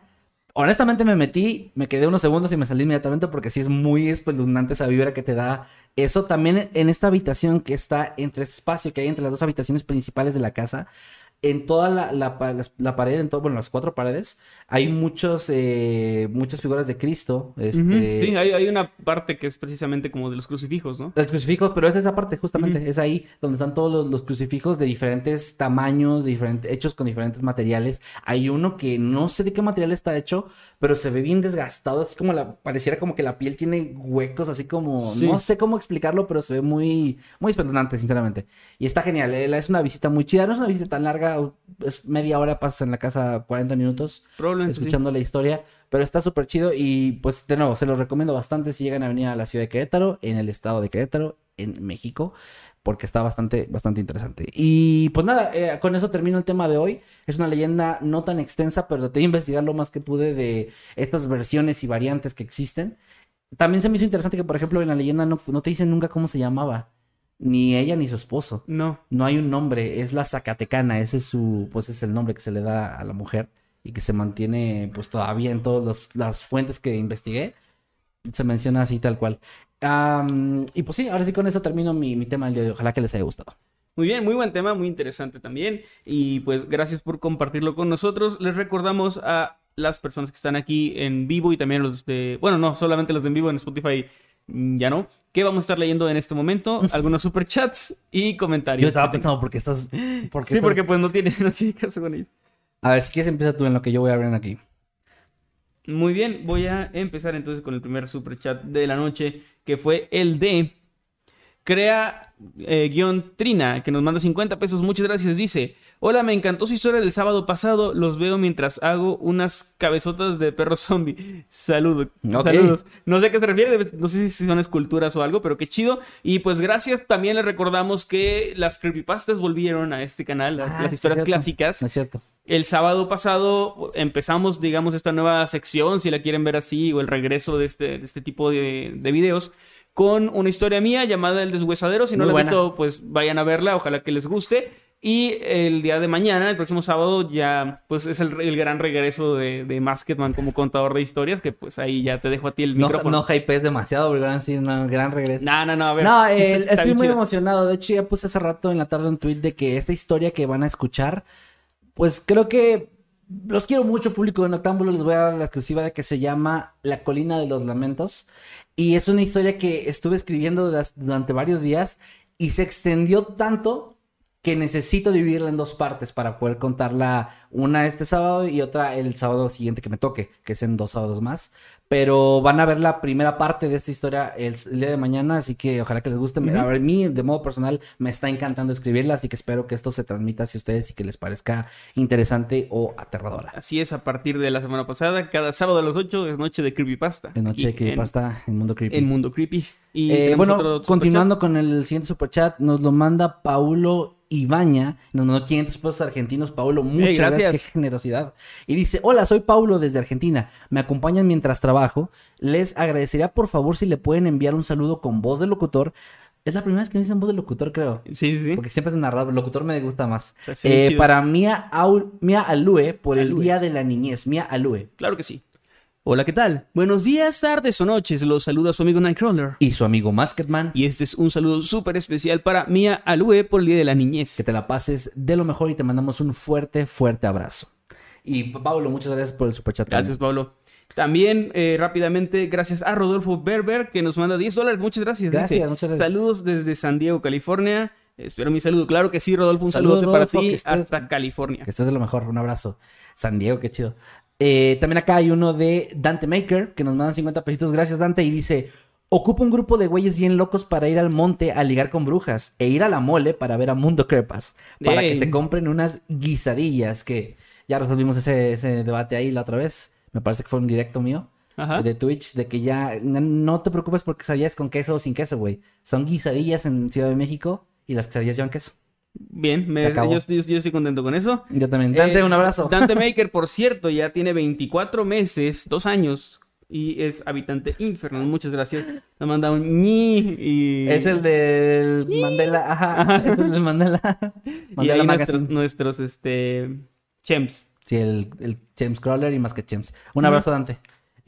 honestamente me metí, me quedé unos segundos y me salí inmediatamente porque sí es muy espeluznante esa vibra que te da. Eso también en esta habitación que está entre este espacio que hay entre las dos habitaciones principales de la casa. En toda la, la pared, en todo, bueno, las cuatro paredes, hay muchos, eh, muchas figuras de Cristo. Este,
Sí, hay, hay una parte que es precisamente como de los crucifijos, ¿no?
los crucifijos, pero es esa parte, justamente. Es ahí donde están todos los, los crucifijos de diferentes tamaños, de diferentes, hechos con diferentes materiales. Hay uno que no sé de qué material está hecho, pero se ve bien desgastado, así como la, pareciera como que la piel tiene huecos, así como,
Sí.
no sé cómo explicarlo, pero se ve muy, muy espeluznante, sinceramente. Y está genial, eh, es una visita muy chida, no es una visita tan larga, es media hora, pasas en la casa 40 minutos
Probablemente sí.
escuchando la historia, pero está súper chido y pues de nuevo, se los recomiendo bastante si llegan a venir a la ciudad de Querétaro, en el estado de Querétaro, en México, porque está bastante, bastante interesante. Y pues nada, eh, con eso termino el tema de hoy. Es una leyenda no tan extensa, pero traté de investigar lo más que pude de estas versiones y variantes que existen. También se me hizo interesante que, por ejemplo, en la leyenda no, no te dicen nunca cómo se llamaba, ni ella ni su esposo.
No.
No hay un nombre, es la Zacatecana, ese es su, pues es el nombre que se le da a la mujer y que se mantiene pues todavía en todas las fuentes que investigué. Se menciona así tal cual. Y pues sí, ahora sí con eso termino mi, mi tema del día de hoy. Ojalá que les haya gustado.
Muy bien, muy buen tema, muy interesante también. Y pues gracias por compartirlo con nosotros. Les recordamos a las personas que están aquí en vivo y también los de, bueno, no, solamente los de en vivo en Spotify, ya no, que vamos a estar leyendo en este momento, [laughs] algunos superchats y comentarios.
Yo estaba pensando, ¿por qué estás...? por qué
Sí,
estás-
porque pues no tiene, [laughs] no tiene caso con ellos.
A ver, si quieres empieza tú en lo que yo voy a abrir aquí.
Muy bien, voy a empezar entonces con el primer superchat de la noche, que fue el de Crea eh, guion Trina, que nos manda 50 pesos. Muchas gracias. Dice: Hola, me encantó su historia del sábado pasado. Los veo mientras hago unas cabezotas de perro [laughs] zombie. Saludos.
Ok.
Saludos. No sé a qué se refiere, no sé si son esculturas o algo, pero qué chido. Y pues gracias. También les recordamos que las creepypastas volvieron a este canal, las,
Ah,
las historias clásicas.
No es cierto.
El sábado pasado empezamos, digamos, esta nueva sección, si la quieren ver así, o el regreso de este, de este tipo de, de videos, con una historia mía llamada El Deshuesadero. Si no
Muy
la han visto, pues vayan a verla, ojalá que les guste. Y el día de mañana, el próximo sábado, ya pues es el, el gran regreso de, de Masketman como contador de historias, que pues ahí ya te dejo a ti el
No,
micrófono.
no hypees demasiado, porque van a decir un gran regreso.
no, no, no, a ver.
No, eh, [laughs] estoy muy
chido.
emocionado. De hecho, ya puse hace rato en la tarde un tweet de que esta historia que van a escuchar, pues creo que los quiero mucho, público de Noctámbulo. Les voy a dar la exclusiva de que se llama La Colina de los Lamentos. Y es una historia que estuve escribiendo durante varios días y se extendió tanto que necesito dividirla en dos partes para poder contarla una este sábado y otra el sábado siguiente que me toque, que es en dos sábados más. Pero van a ver la primera parte de esta historia el, el día de mañana, así que ojalá que les guste. A ver, a mí, de modo personal, me está encantando escribirla, así que espero que esto se transmita hacia ustedes y que les parezca interesante o aterradora.
Así es, a partir de la semana pasada, cada sábado a las 8 es noche de Creepypasta.
En noche de Creepypasta, en Mundo Creepy.
En Mundo Creepy. Y
Eh, bueno, continuando con el siguiente superchat, nos lo manda Paulo Ibaña, nos mandó 500 pesos argentinos. Paulo, muchas gracias.
gracias.
qué generosidad. Y dice, hola, soy Paulo desde Argentina, me acompañan mientras trabajo. Les agradecería por favor si le pueden enviar un saludo con voz de locutor. Es la primera vez que me dicen voz de locutor, creo.
Sí, sí.
Porque siempre es narrador, locutor me gusta más. Eh, para Mía, Au- Mía Alue, por el. Día de la Niñez. Mía Alue.
Claro que sí. Hola, ¿qué tal? Buenos días, tardes o noches. Los saluda su amigo Nightcrawler.
Y su amigo Masketman.
Y este es un saludo súper especial para Mia Alue por el Día de la Niñez.
Que te la pases de lo mejor y te mandamos un fuerte, fuerte abrazo. Y Pablo, muchas gracias por el superchat.
Gracias, Pablo. También, eh, rápidamente, gracias a Rodolfo Berber, que nos manda 10 dólares. Muchas gracias.
Gracias,
Dice,
muchas gracias.
Saludos desde San Diego, California. Espero mi saludo. Claro que sí, Rodolfo. Un saludo para
que
ti
estés-
hasta California.
Que estés de lo mejor. Un abrazo. San Diego, qué chido. Eh, también acá hay uno de Dante Maker, que nos manda 50 pesitos. Gracias, Dante. Y dice: Ocupa un grupo de güeyes bien locos para ir al monte a ligar con brujas e ir a la mole para ver a Mundo Crepas. Para
Ey.
que se compren unas guisadillas. Que ya resolvimos ese, ese debate ahí la otra vez. Me parece que fue un directo mío.
Ajá.
de Twitch de que ya no, no te preocupes porque sabías con queso o sin queso, güey. Son guisadillas en Ciudad de México y las quesadillas llevan queso.
Bien, me- yo, estoy- yo estoy contento con eso.
Yo también. Dante,
Eh,
un abrazo.
Dante [laughs] Maker, por cierto, ya tiene 24 meses, dos años, y es habitante infernal. Muchas gracias. Nos manda un ñi y...
Es el del Mandela. Ajá. Es el del Mandela. [laughs]
y [laughs] ahí
Mandela
nuestros, nuestros, este... Chems.
Sí, el, el James Crawler y más que James. Un abrazo, Dante.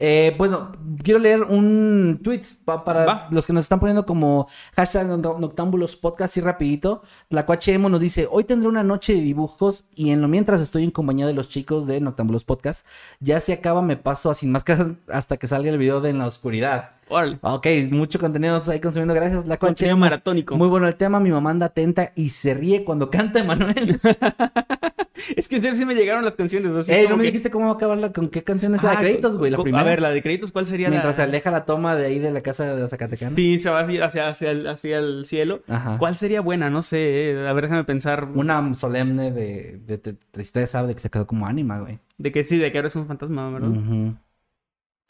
Eh, bueno, quiero leer un tweet pa- para
Va.
los que nos están poniendo como hashtag Noct- Noctámbulos Podcast y rapidito. La Emo nos dice, hoy tendré una noche de dibujos y en lo mientras estoy en compañía de los chicos de Noctámbulos Podcast. Ya se acaba, me paso a sin máscaras hasta que salga el video de En la Oscuridad.
Órale.
Ok, mucho contenido ahí consumiendo. Gracias, La
Contenido maratónico.
Muy bueno el tema. Mi mamá anda atenta y se ríe cuando canta Emanuel. [laughs]
Es que en serio sí me llegaron las canciones así.
Ey,
como
no me
que-
dijiste cómo va a acabarla, con qué canción es la de
Ah,
créditos, güey. La primera.
A ver, la de créditos, ¿cuál sería
Mientras se
la...?
aleja la toma de ahí de la casa de la Zacatecana.
Sí, se va así hacia, hacia, el, hacia el cielo.
Ajá.
¿Cuál sería buena? No sé. eh, A ver, déjame pensar.
Una solemne de, de- de tristeza, de que se quedó como ánima, güey.
De que sí, de que ahora es un fantasma, ¿verdad?
Ujú.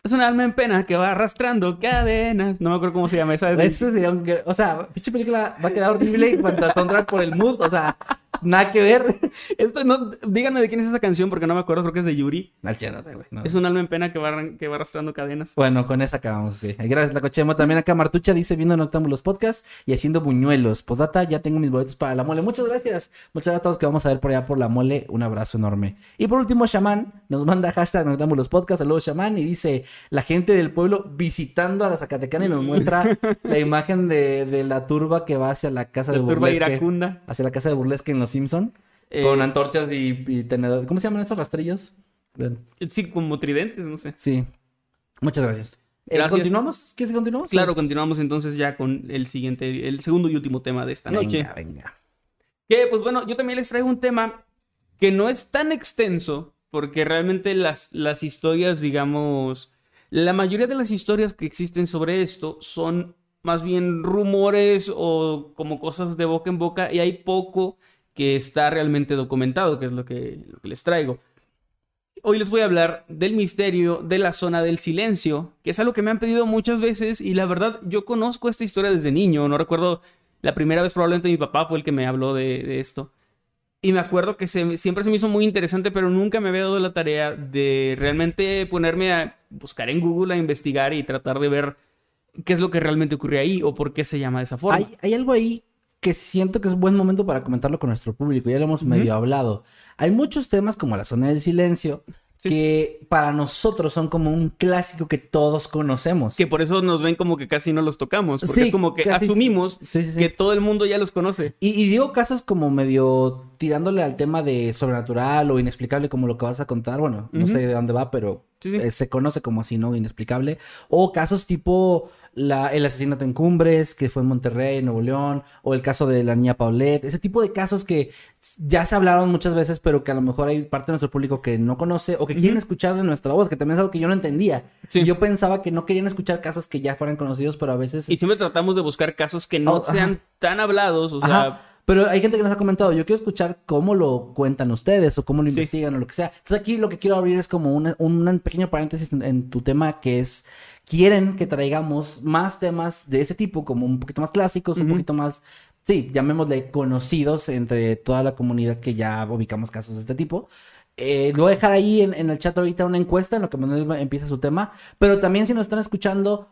Es un alma en pena que va arrastrando cadenas. No me acuerdo cómo se llama esa. es-
Eso sería un... O sea, pinche película va a quedar horrible en cuanto a por el mood. O sea, nada que ver. [laughs]
Esto, no, díganme de quién es esa canción porque no me acuerdo. Creo que es de Yuri.
No güey. no.
Es un alma en pena que va, que va arrastrando cadenas.
Bueno, con esa acabamos, güey. Gracias, la cochemo. También acá Martucha dice viendo Noctámbulos Podcast y haciendo buñuelos. Posdata, ya tengo mis boletos para la mole. Muchas gracias. Muchas gracias a todos que vamos a ver por allá por la mole. Un abrazo enorme. Y por último, Shaman nos manda hashtag Noctámbulos Podcast. Saludos, Shaman. Y dice la gente del pueblo visitando a la Zacatecana y nos muestra [laughs] la imagen de, de la turba que va hacia la casa
La
de
turba
burlesque.
iracunda.
Hacia la casa de burlesque en Los Simpson.
Eh,
Con antorchas y, y tenedores. ¿Cómo se llaman esos rastrillos?
Sí, como tridentes, no sé.
Sí. Muchas gracias. Eh,
Gracias.
¿Continuamos? ¿Quieres que continuamos?
Claro, continuamos entonces ya con el siguiente, el segundo y último tema de esta noche.
Venga, venga.
Que, pues bueno, yo también les traigo un tema que no es tan extenso, porque realmente las, las historias, digamos, la mayoría de las historias que existen sobre esto son más bien rumores o como cosas de boca en boca, y hay poco que está realmente documentado, que es lo que, les traigo. Hoy les voy a hablar del misterio de la zona del silencio, que es algo que me han pedido muchas veces y la verdad yo conozco esta historia desde niño, no recuerdo la primera vez probablemente mi papá fue el que me habló de, esto. Y me acuerdo que siempre se me hizo muy interesante, pero nunca me había dado la tarea de realmente ponerme a buscar en Google, a investigar y tratar de ver qué es lo que realmente ocurrió ahí o por qué se llama de esa forma.
Hay algo ahí que siento que es buen momento para comentarlo con nuestro público. Ya lo hemos medio hablado. Hay muchos temas como la zona del silencio
Sí.
que para nosotros son como un clásico que todos conocemos.
Que por eso nos ven como que casi no los tocamos, porque
Sí,
es como que
casi-
asumimos
sí.
que todo el mundo ya los conoce.
Y, y digo casos como medio tirándole al tema de sobrenatural o inexplicable como lo que vas a contar. Bueno, no sé de dónde va, pero
Sí, sí.
eh, se conoce como así, ¿no? Inexplicable. O casos tipo la, el asesinato en Cumbres, que fue en Monterrey, Nuevo León, o el caso de la niña Paulette. Ese tipo de casos que ya se hablaron muchas veces, pero que a lo mejor hay parte de nuestro público que no conoce o que quieren escuchar de nuestra voz, que también es algo que yo no entendía.
Sí.
Yo pensaba que no querían escuchar casos que ya fueran conocidos, pero a veces...
Y siempre tratamos de buscar casos que no
Oh, ajá.
sean tan hablados, o sea.
Pero hay gente que nos ha comentado, yo quiero escuchar cómo lo cuentan ustedes o cómo lo
Sí.
investigan o lo que sea. Entonces aquí lo que quiero abrir es como una- un pequeño paréntesis en, en tu tema que es, quieren que traigamos más temas de ese tipo, como un poquito más clásicos, un poquito más, sí, llamémosle conocidos entre toda la comunidad que ya ubicamos casos de este tipo. Eh, lo voy a dejar ahí en, en el chat ahorita una encuesta en lo que Manuel empieza su tema, pero también si nos están escuchando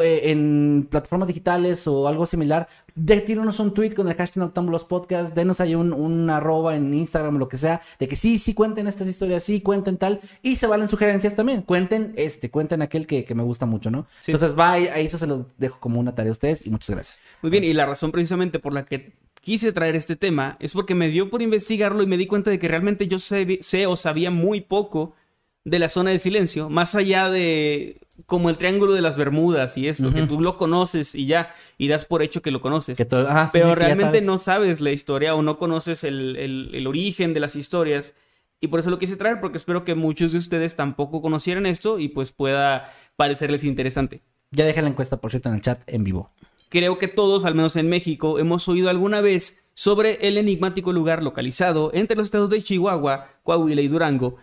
eh, en plataformas digitales o algo similar, de, tírenos un tweet con el hashtag Noctámbulos Podcast, denos ahí un, un arroba en Instagram o lo que sea, de que sí, sí cuenten estas historias, sí cuenten tal, y se valen sugerencias también, cuenten este, cuenten aquel que, que me gusta mucho, ¿no?
Sí.
Entonces va, ahí eso se los dejo como una tarea a ustedes y muchas gracias.
Muy bien, y la razón precisamente por la que quise traer este tema es porque me dio por investigarlo y me di cuenta de que realmente yo sé, sé o sabía muy poco de la zona de silencio, más allá de como el triángulo de las Bermudas y esto, que tú lo conoces y ya, y das por hecho que lo conoces.
Que todo- ajá, sí,
Pero
sí,
realmente
sabes.
no sabes la historia o no conoces el, el- el origen de las historias. Y por eso lo quise traer, porque espero que muchos de ustedes tampoco conocieran esto y pues pueda parecerles interesante.
Ya dejé la encuesta, por cierto, en el chat en vivo.
Creo que todos, al menos en México, hemos oído alguna vez sobre el enigmático lugar localizado entre los estados de Chihuahua, Coahuila y Durango,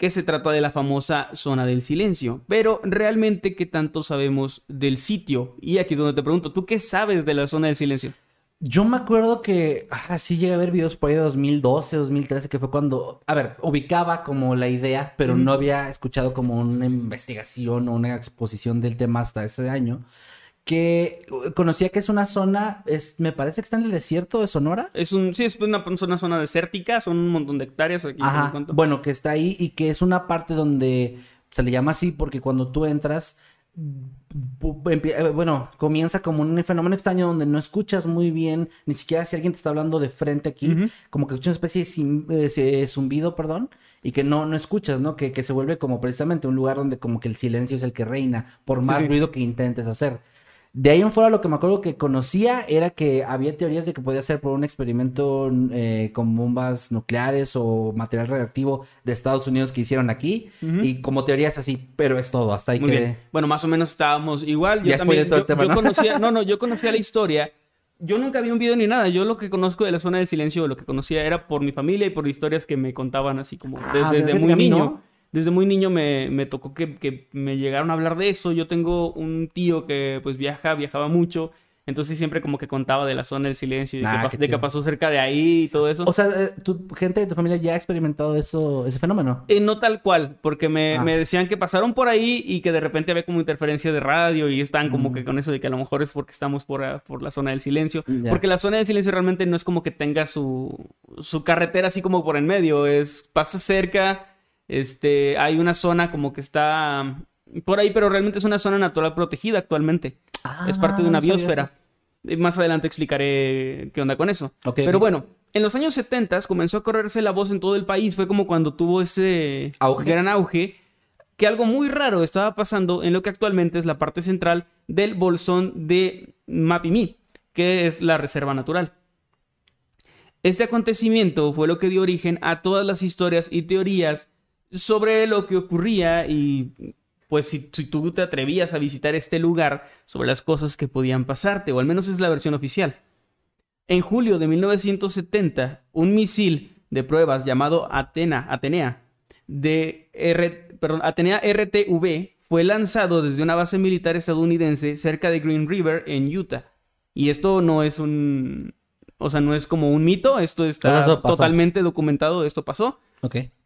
que se trata de la famosa zona del silencio. Pero realmente, ¿qué tanto sabemos del sitio? Y aquí es donde te pregunto, ¿tú qué sabes de la zona del silencio?
Yo me acuerdo que ah, sí llegué a ver videos por ahí de 2012, 2013, que fue cuando, a ver, ubicaba como la idea, pero no había escuchado como una investigación o una exposición del tema hasta ese año. Que uh, conocía que es una zona, es, me parece que está en el desierto de Sonora.
Es un, sí, es una, una zona desértica, son un montón de hectáreas aquí.
Ajá, bueno, que está ahí y que es una parte donde se le llama así porque cuando tú entras eh, bueno, comienza como un fenómeno extraño donde no escuchas muy bien, ni siquiera si alguien te está hablando de frente aquí, como que escuchas una especie de, zumbido, perdón, y que no, no escuchas, ¿no? Que, que, se vuelve como precisamente un lugar donde como que el silencio es el que reina, por más ruido que intentes hacer. De ahí en fuera lo que me acuerdo que conocía era que había teorías de que podía ser por un experimento eh, con bombas nucleares o material radioactivo de Estados Unidos que hicieron aquí. Y como teorías así, pero es todo, hasta ahí que...
Bueno, más o menos estábamos igual. Yo también, yo, conocía, no, no, yo [laughs] conocía la historia. Yo nunca vi un video ni nada. Yo lo que conozco de la zona del silencio, lo que conocía era por mi familia y por historias que me contaban así como ah, desde, muy niño desde muy niño me, me tocó que, que, me llegaron a hablar de eso. Yo tengo un tío que pues viaja, viajaba mucho. Entonces siempre como que contaba de la zona del silencio y de, que, pasó cerca de ahí y todo eso.
O sea, eh, ¿tu gente de tu familia ya ha experimentado eso, ese fenómeno?
Eh, no tal cual, porque me, ah. me, decían que pasaron por ahí y que de repente había como interferencia de radio y están como mm. que con eso de que a lo mejor es porque estamos por, ah, por la zona del silencio. Porque la zona del silencio realmente no es como que tenga su, su carretera así como por en medio, es pasa cerca este, hay una zona como que está por ahí, pero realmente es una zona natural protegida actualmente. es parte de una biosfera. Más adelante explicaré qué onda con eso. pero bueno, en los años 70 comenzó a correrse la voz en todo el país. Fue como cuando tuvo ese gran auge. Que algo muy raro estaba pasando en lo que actualmente es la parte central del bolsón de Mapimí, que es la reserva natural. Este acontecimiento fue lo que dio origen a todas las historias y teorías sobre lo que ocurría y pues si, tú te atrevías a visitar este lugar, sobre las cosas que podían pasarte, o al menos es la versión oficial. En julio de 1970, un misil de pruebas llamado Atena, Atenea, de R, perdón, Atenea RTV fue lanzado desde una base militar estadounidense cerca de Green River en Utah. Y esto no es un, o sea, no es como un mito, esto está totalmente documentado, esto pasó.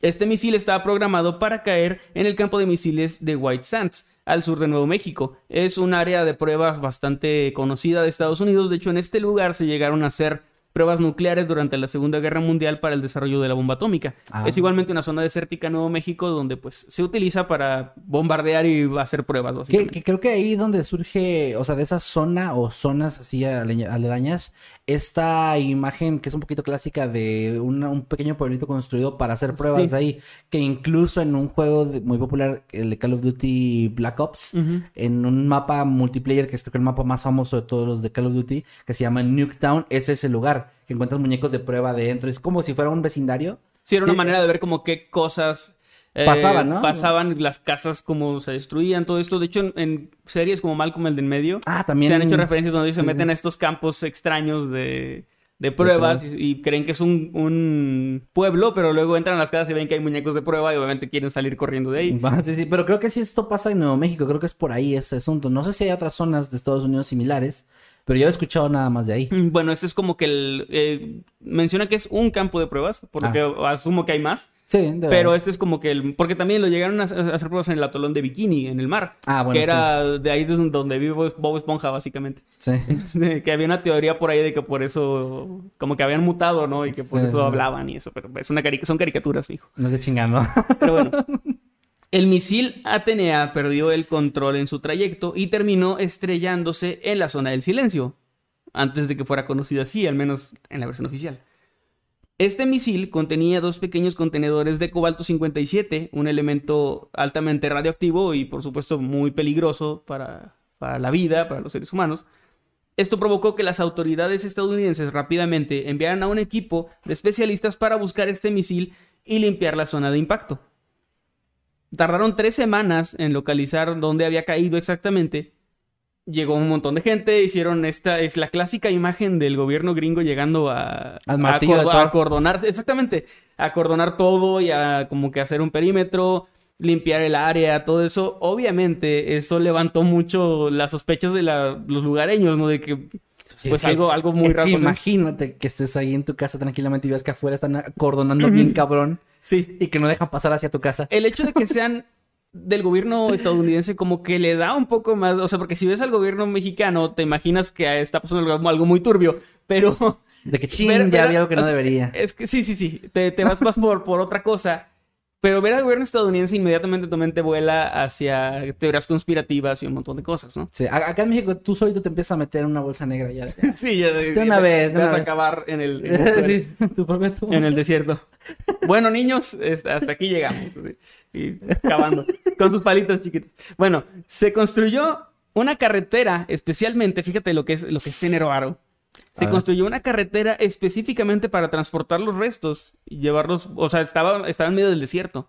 Este misil estaba programado para caer en el campo de misiles de White Sands, al sur de Nuevo México. Es un área de pruebas bastante conocida de Estados Unidos. De hecho, en este lugar se llegaron a hacer pruebas nucleares durante la Segunda Guerra Mundial para el desarrollo de la bomba atómica. Ah. Es igualmente una zona desértica Nuevo México donde pues se utiliza para bombardear y hacer pruebas.
Que, creo que ahí es donde surge, o sea, de esa zona o zonas así aledañas, esta imagen que es un poquito clásica de un pequeño pueblito construido para hacer pruebas ahí, que incluso en un juego muy popular, el de Call of Duty Black Ops, en un mapa multiplayer, que es creo que el mapa más famoso de todos los de Call of Duty, que se llama Nuketown, es ese lugar que encuentras muñecos de prueba dentro. Es como si fuera un vecindario.
Sí, era una manera de ver como qué cosas eh, pasaban, ¿no? Pasaban las casas como se destruían, todo esto. De hecho, en, series como Malcolm el del medio,
ah, también
se han hecho referencias donde se meten a estos campos extraños de, pruebas y, creen que es un, pueblo, pero luego entran a las casas y ven que hay muñecos de prueba y obviamente quieren salir corriendo de ahí.
Sí, sí, pero creo que si esto pasa en Nuevo México, creo que es por ahí ese asunto. No sé si hay otras zonas de Estados Unidos similares, pero yo he escuchado nada más de ahí.
Mm, bueno, este es como que el... Eh, menciona que es un campo de pruebas, por lo que ah. asumo que hay más. Sí, Pero este es como que el... Porque también lo llegaron a hacer pruebas en el atolón de Bikini, en el mar. Ah, bueno, Que era de ahí donde vive Bob Esponja, básicamente. Sí. [laughs] que había una teoría por ahí de que por eso... Como que habían mutado, ¿no? Y que por eso hablaban y eso. Pero es una son caricaturas, hijo.
No te chingando.
Pero bueno. [laughs] El misil Atenea perdió el control en su trayecto y terminó estrellándose en la zona del silencio, antes de que fuera conocido así, al menos en la versión oficial. Este misil contenía dos pequeños contenedores de cobalto 57, un elemento altamente radioactivo y por supuesto muy peligroso para, para la vida, para los seres humanos. Esto provocó que las autoridades estadounidenses rápidamente enviaran a un equipo de especialistas para buscar este misil y limpiar la zona de impacto. Tardaron tres semanas en localizar dónde había caído exactamente. Llegó un montón de gente, hicieron esta, es la clásica imagen del gobierno gringo llegando a, a, acordonar, exactamente, a acordonar todo y a como que hacer un perímetro, limpiar el área, todo eso. Obviamente eso levantó mucho las sospechas de los lugareños, ¿no? De que pues algo, algo muy raro.
Imagínate que estés ahí en tu casa tranquilamente y veas que afuera están acordonando bien cabrón
Sí.
y que no dejan pasar hacia tu casa.
El hecho de que sean del gobierno estadounidense como que le da un poco más, o sea, porque si ves al gobierno mexicano te imaginas que está pasando algo, algo muy turbio, pero
De que [laughs] ching, ya había algo que no debería.
Es que sí, sí, sí. Te, te vas más por, por otra cosa. Pero ver al gobierno estadounidense inmediatamente tu mente vuela hacia teorías conspirativas y un montón de cosas, ¿no?
Sí, acá en México tú solito te empiezas a meter en una bolsa negra ya. [laughs]
Sí, ya de,
una vez, de
vas
una
a
vez.
acabar en el, en [laughs] el,
Sí,
en el desierto. Bueno, niños, hasta aquí llegamos. Y acabando. Con sus palitos chiquitos. Bueno, se construyó una carretera especialmente, fíjate lo que es, lo que es tener aro. Se construyó una carretera específicamente para transportar los restos y llevarlos, o sea, estaba, estaba en medio del desierto.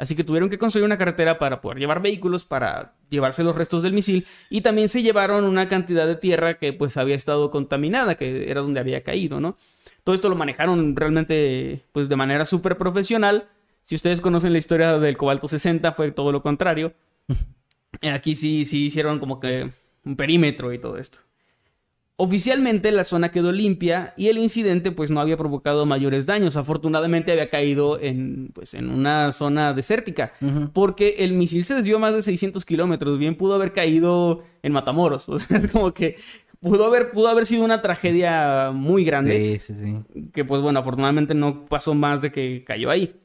Así que tuvieron que construir una carretera para poder llevar vehículos, para llevarse los restos del misil. Y también se llevaron una cantidad de tierra que pues había estado contaminada, que era donde había caído, ¿no? Todo esto lo manejaron realmente pues de manera súper profesional. Si ustedes conocen la historia del cobalto 60, fue todo lo contrario. [laughs] Aquí sí, sí hicieron como que un perímetro y todo esto. Oficialmente la zona quedó limpia y el incidente pues no había provocado mayores daños. Afortunadamente había caído en, pues, en una zona desértica. Porque el misil se desvió más de 600 kilómetros. Bien pudo haber caído en Matamoros. [laughs] O sea, es como que pudo haber, pudo haber sido una tragedia muy grande
Sí, sí, sí.
que pues bueno, afortunadamente no pasó más de que cayó ahí.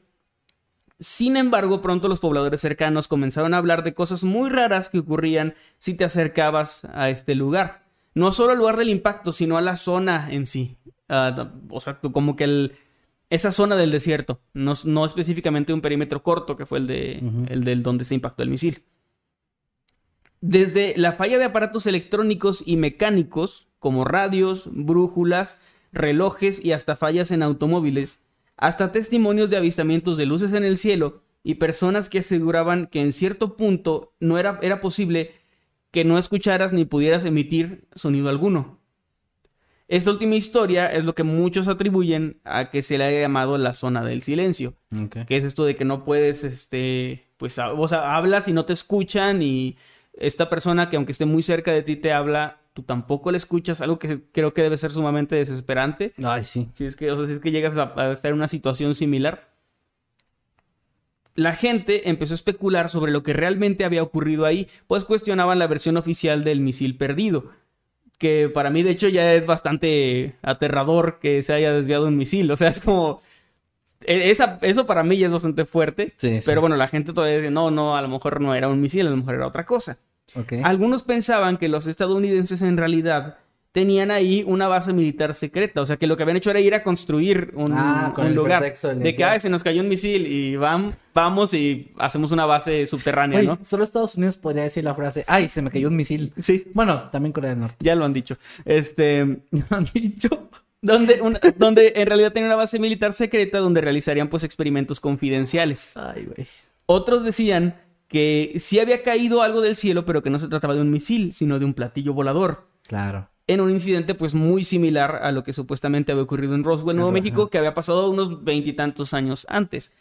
Sin embargo, pronto los pobladores cercanos comenzaron a hablar de cosas muy raras que ocurrían si te acercabas a este lugar. No solo al lugar del impacto, sino a la zona en sí. Ah, o sea, como que el, esa zona del desierto, no, no específicamente un perímetro corto que fue el, de, el del donde se impactó el misil. Desde la falla de aparatos electrónicos y mecánicos, como radios, brújulas, relojes y hasta fallas en automóviles, hasta testimonios de avistamientos de luces en el cielo y personas que aseguraban que en cierto punto no era, era posible que no escucharas ni pudieras emitir sonido alguno. Esta última historia es lo que muchos atribuyen a que se le haya llamado la zona del silencio que es esto de que no puedes, este, pues, o sea, hablas y no te escuchan y esta persona que aunque esté muy cerca de ti te habla, tú tampoco le escuchas, algo que creo que debe ser sumamente desesperante.
Ay, sí.
Si es que, o sea, si es que llegas a, a estar en una situación similar. La gente empezó a especular sobre lo que realmente había ocurrido ahí, pues cuestionaban la versión oficial del misil perdido. Que para mí, de hecho, ya es bastante aterrador que se haya desviado un misil. O sea, es como. e- Esa, eso para mí ya es bastante fuerte.
Sí, sí.
Pero bueno, la gente todavía dice, no, no, a lo mejor no era un misil, a lo mejor era otra cosa. Algunos pensaban que los estadounidenses en realidad tenían ahí una base militar secreta, o sea que lo que habían hecho era ir a construir un,
Ah, con
un
el
lugar
de
que. "Ay, se nos cayó un misil y vam- vamos y hacemos una base subterránea, ¿no?
solo Estados Unidos podría decir la frase, ay, se me cayó un misil.
Sí,
Bueno, también Corea del Norte.
ya lo han dicho. Este, [laughs]
¿No han dicho?
donde, una- donde en realidad tenían una base militar secreta donde realizarían pues experimentos confidenciales.
Ay, güey.
Otros decían que sí había caído algo del cielo, pero que no se trataba de un misil, sino de un platillo volador.
Claro.
En un incidente pues muy similar a lo que supuestamente había ocurrido en Roswell, Nuevo
Ajá.
México, que había pasado unos veintitantos años antes.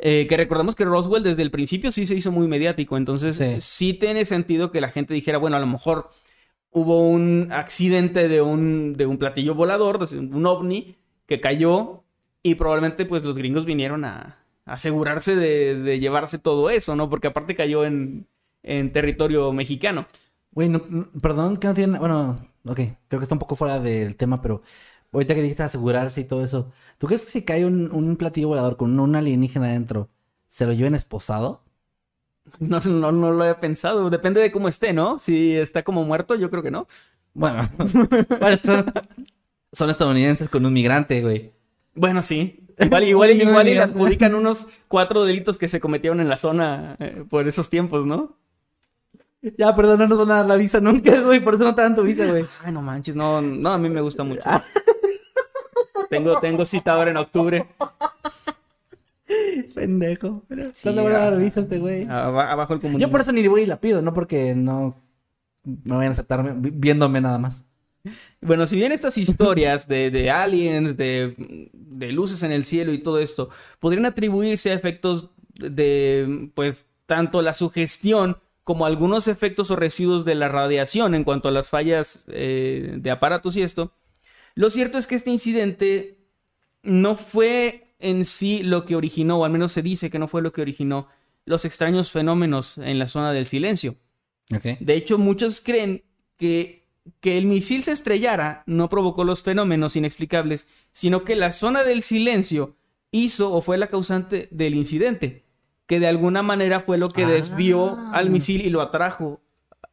Eh, que recordamos que Roswell desde el principio sí se hizo muy mediático, entonces
Sí.
sí. tiene sentido que la gente dijera, bueno, a lo mejor hubo un accidente de un, de un platillo volador, un ovni, que cayó y probablemente pues los gringos vinieron a, a asegurarse de, de llevarse todo eso, ¿no? Porque aparte cayó en, en territorio mexicano.
Güey, no- no- perdón que no tiene... Bueno, ok, creo que está un poco fuera del tema, pero ahorita que dijiste asegurarse y todo eso, ¿tú crees que si cae un, un platillo volador con un alienígena adentro, se lo lleven esposado? [laughs]
No, no, no lo he pensado. Depende de cómo esté, ¿no? Si está como muerto, yo creo que no.
Bueno, [laughs] bueno, son, son estadounidenses con un migrante, güey.
Bueno, sí. Igual, igual, [laughs]
Uy,
igual y le adjudican unos cuatro delitos que se cometieron en la zona eh, por esos tiempos, ¿no?
Ya, perdón, no nos van a dar la visa nunca, güey, por eso no te dan tu visa, güey.
Ay, no manches, no, no, a mí me gusta mucho. [laughs] tengo, tengo cita ahora en octubre.
Pendejo. Pero
Sí,
no le van a dar
ah,
visa a este güey.
Aba- Abajo el comunismo.
Yo por eso ni voy y la pido, no porque no me vayan a aceptar vi- viéndome nada más.
Bueno, si bien estas historias de, de aliens, de, de luces en el cielo y todo esto, podrían atribuirse a efectos de, pues, tanto la sugestión como algunos efectos o residuos de la radiación en cuanto a las fallas eh, de aparatos y esto. Lo cierto es que este incidente no fue en sí lo que originó, o al menos se dice que no fue lo que originó los extraños fenómenos en la zona del silencio. De hecho, muchos creen que, que el misil se estrellara no provocó los fenómenos inexplicables, sino que la zona del silencio hizo o fue la causante del incidente que de alguna manera fue lo que desvió al ah. misil y lo atrajo.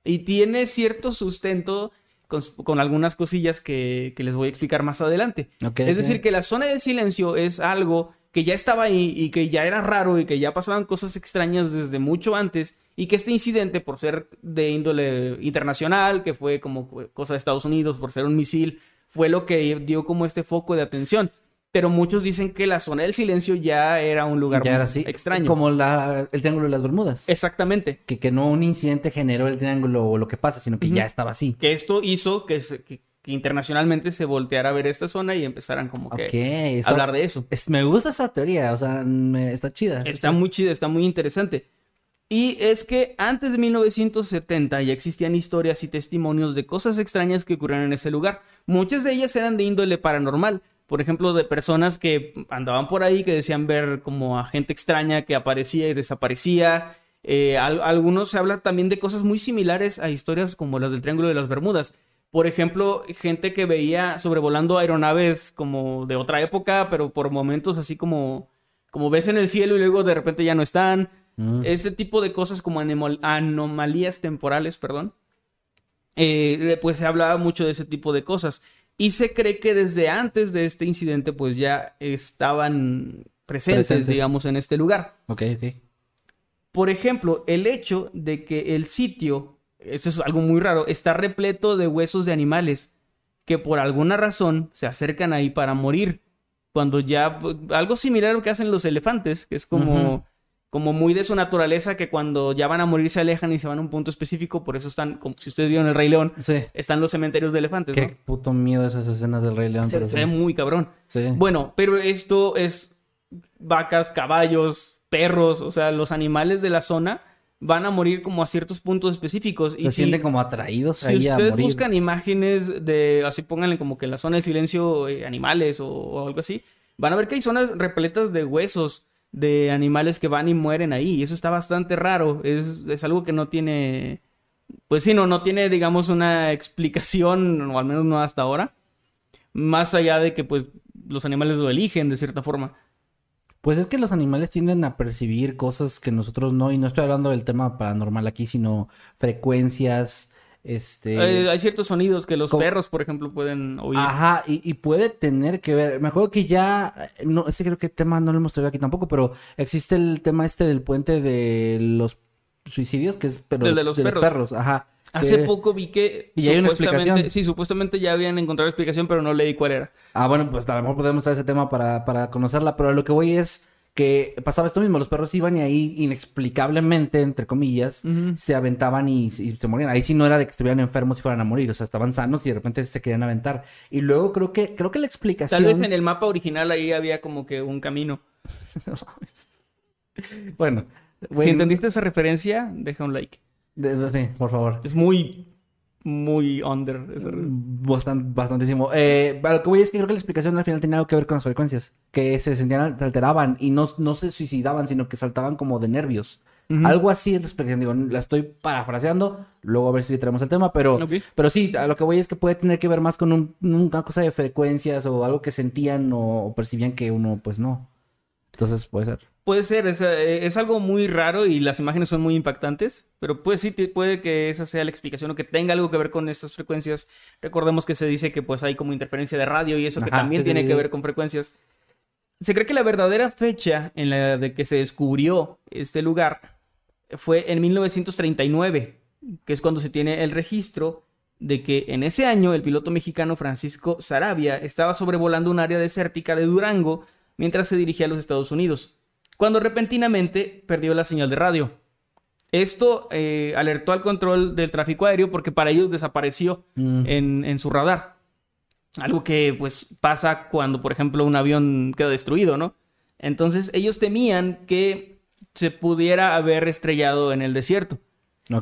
Y tiene cierto sustento con, algunas cosillas que, les voy a explicar más adelante. es decir, que la zona de silencio es algo que ya estaba ahí y que ya era raro y que ya pasaban cosas extrañas desde mucho antes y que este incidente, por ser de índole internacional, que fue como cosa de Estados Unidos, por ser un misil, fue lo que dio como este foco de atención pero muchos dicen que la zona del silencio ya era un lugar
ya era así,
extraño.
Como la, el Triángulo de las Bermudas.
Exactamente.
Que, que no un incidente generó el triángulo o lo que pasa, sino que ya estaba así.
Que esto hizo que, internacionalmente se volteara a ver esta zona y empezaran como que a hablar de eso.
me gusta esa teoría, o sea, está chida.
Está muy chida, está muy interesante. Y es que antes de 1970 ya existían historias y testimonios de cosas extrañas que ocurrieron en ese lugar. Muchas de ellas eran de índole paranormal, por ejemplo, de personas que andaban por ahí, que decían ver como a gente extraña que aparecía y desaparecía. Eh, algunos se habla también de cosas muy similares a historias como las del Triángulo de las Bermudas. Por ejemplo, gente que veía sobrevolando aeronaves como de otra época, pero por momentos así como, como ves en el cielo y luego de repente ya no están. Mm. Ese tipo de cosas como anomalías temporales, perdón. Eh, pues se hablaba mucho de ese tipo de cosas. Y se cree que desde antes de este incidente, pues ya estaban presentes, digamos, en este lugar.
Ok, ok.
Por ejemplo, el hecho de que el sitio, esto es algo muy raro, está repleto de huesos de animales que por alguna razón se acercan ahí para morir. Cuando ya, algo similar a lo que hacen los elefantes, que es como como muy de su naturaleza que cuando ya van a morir se alejan y se van a un punto específico, por eso están, como si ustedes vieron el Rey León, están los cementerios de elefantes.
Qué puto miedo esas escenas del Rey León.
Se, ve muy cabrón. Bueno, pero esto es vacas, caballos, perros, o sea, los animales de la zona van a morir como a ciertos puntos específicos.
Se y sienten como atraídos
si ustedes buscan imágenes de, así pónganle como que en la zona del silencio eh, animales o algo así, van a ver que hay zonas repletas de huesos de animales que van y mueren ahí. Y eso está bastante raro. Es, algo que no tiene. Pues sí, no, no tiene, digamos, una explicación, o al menos no hasta ahora. Más allá de que, pues, los animales lo eligen de cierta forma.
Pues es que los animales tienden a percibir cosas que nosotros no, y no estoy hablando del tema paranormal aquí, sino frecuencias, este...
hay ciertos sonidos que los perros, por ejemplo, pueden oír.
Ajá, y, puede tener que ver. Me acuerdo que ya, no, ese creo que tema no lo hemos traído aquí tampoco, pero existe el tema este del puente de los suicidios, que es
pero, el de los, perros.
Ajá.
Hace poco vi que
¿Y hay una explicación?
sí, supuestamente ya habían encontrado explicación, pero no leí cuál era.
Ah, bueno, pues a lo mejor podemos traer ese tema para, para conocerla, pero lo que voy es que pasaba esto mismo, los perros iban y ahí inexplicablemente, entre comillas, se aventaban y, se morían. Ahí sí no era de que estuvieran enfermos y fueran a morir, o sea, estaban sanos y de repente se querían aventar. Y luego creo que, creo que la explicación...
Tal vez en el mapa original ahí había como que un camino. [laughs]
bueno,
Si entendiste esa referencia, deja un like.
sí, por favor.
Es muy muy under.
Bastante, bastantísimo. Eh, lo que voy es que creo que la explicación al final tenía algo que ver con las frecuencias. Que se sentían, se alteraban y no, no se suicidaban, sino que saltaban como de nervios. Algo así es la explicación. Digo, la estoy parafraseando. Luego a ver si tenemos el tema. Pero, pero sí, a lo que voy es que puede tener que ver más con un, una cosa de frecuencias o algo que sentían o percibían que uno, pues no. Entonces puede ser.
Puede ser, eh, es, algo muy raro y las imágenes son muy impactantes, pero pues sí, puede que esa sea la explicación o que tenga algo que ver con estas frecuencias. Recordemos que se dice que pues hay como interferencia de radio y eso que también tiene que ver con frecuencias. Se cree que la verdadera fecha en la de que se descubrió este lugar fue en 1939, que es cuando se tiene el registro de que en ese año el piloto mexicano Francisco Sarabia estaba sobrevolando un área desértica de Durango mientras se dirigía a los Estados Unidos cuando repentinamente perdió la señal de radio. Esto eh, alertó al control del tráfico aéreo porque para ellos desapareció mm. en, su radar. Algo que pues pasa cuando, por ejemplo, un avión queda destruido, ¿no? Entonces ellos temían que se pudiera haber estrellado en el desierto.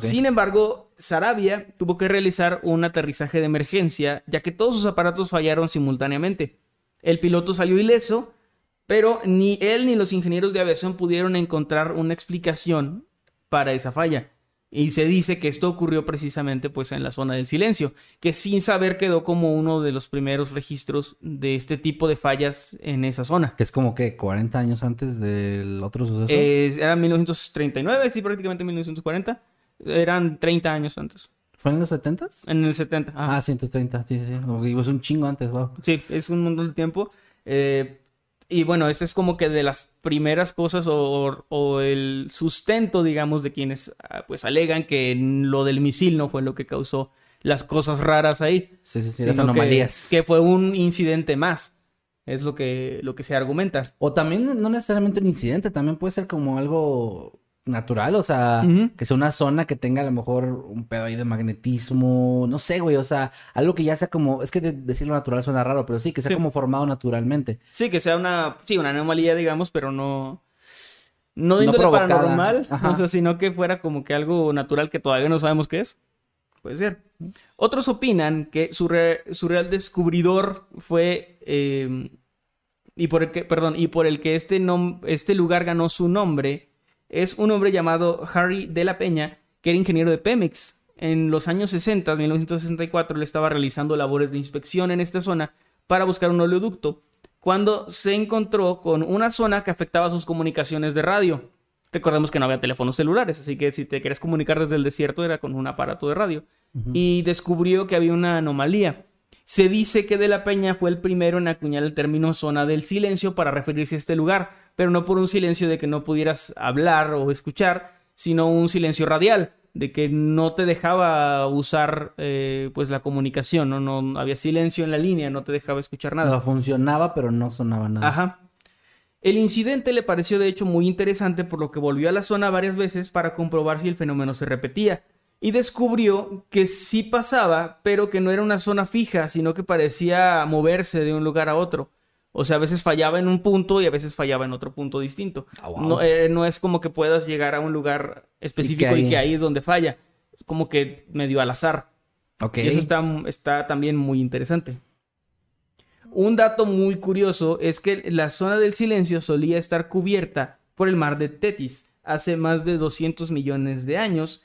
Sin embargo, Sarabia tuvo que realizar un aterrizaje de emergencia, ya que todos sus aparatos fallaron simultáneamente. El piloto salió ileso, pero ni él ni los ingenieros de aviación pudieron encontrar una explicación para esa falla. Y se dice que esto ocurrió precisamente pues en la zona del silencio, que sin saber quedó como uno de los primeros registros de este tipo de fallas en esa zona.
Que es como que 40 años antes del otro suceso.
Eh, era 1939, sí, prácticamente 1940. Eran 30 años antes.
¿Fue en los 70s?
En el 70.
Ah,
Ah,
130, sí, sí, Es un chingo antes, wow.
sí, es un montón de tiempo. Eh, y bueno, ese es como que de las primeras cosas o, o el sustento, digamos, de quienes ah, pues alegan que lo del misil no fue lo que causó las cosas raras ahí.
Sí, sí, sí, las
sino que-
anomalías.
Que, fue un incidente más. Es lo que, lo que se argumenta.
O también no necesariamente un incidente, también puede ser como algo natural, o sea, que sea una zona que tenga a lo mejor un pedo ahí de magnetismo, no sé, güey, o sea, algo que ya sea como, es que de- decirlo natural suena raro, pero sí, que sea
Sí.
como formado naturalmente.
Sí, que sea una, sí, una anomalía, digamos, pero no. No de
No
índole paranormal,
Ajá.
o sea, sino que fuera como que algo natural que todavía no sabemos qué es. Puede ser. Otros opinan que su, re- su real descubridor fue. eh, y por el que, perdón, y por el que este, nom- este lugar ganó su nombre, es un hombre llamado Harry de la Peña, que era ingeniero de Pemex. En los años 60, 1964, él estaba realizando labores de inspección en esta zona para buscar un oleoducto, cuando se encontró con una zona que afectaba sus comunicaciones de radio. Recordemos que no había teléfonos celulares, así que si te querías comunicar desde el desierto era con un aparato de radio. Y descubrió que había una anomalía. Se dice que De la Peña fue el primero en acuñar el término zona del silencio para referirse a este lugar, pero no por un silencio de que no pudieras hablar o escuchar, sino un silencio radial, de que no te dejaba usar eh, pues la comunicación, ¿no? no había silencio en la línea, no te dejaba escuchar nada.
Funcionaba, pero no sonaba nada.
Ajá. El incidente le pareció de hecho muy interesante por lo que volvió a la zona varias veces para comprobar si el fenómeno se repetía y descubrió que sí pasaba, pero que no era una zona fija, sino que parecía moverse de un lugar a otro. O sea, a veces fallaba en un punto y a veces fallaba en otro punto distinto.
Ah, wow.
no, eh, no es como que puedas llegar a un lugar específico y que ahí, es donde falla. Es como que medio al azar.
Ok.
Y eso está, está también muy interesante. Un dato muy curioso es que la zona del silencio solía estar cubierta por el mar de Tetis hace más de 200 millones de años.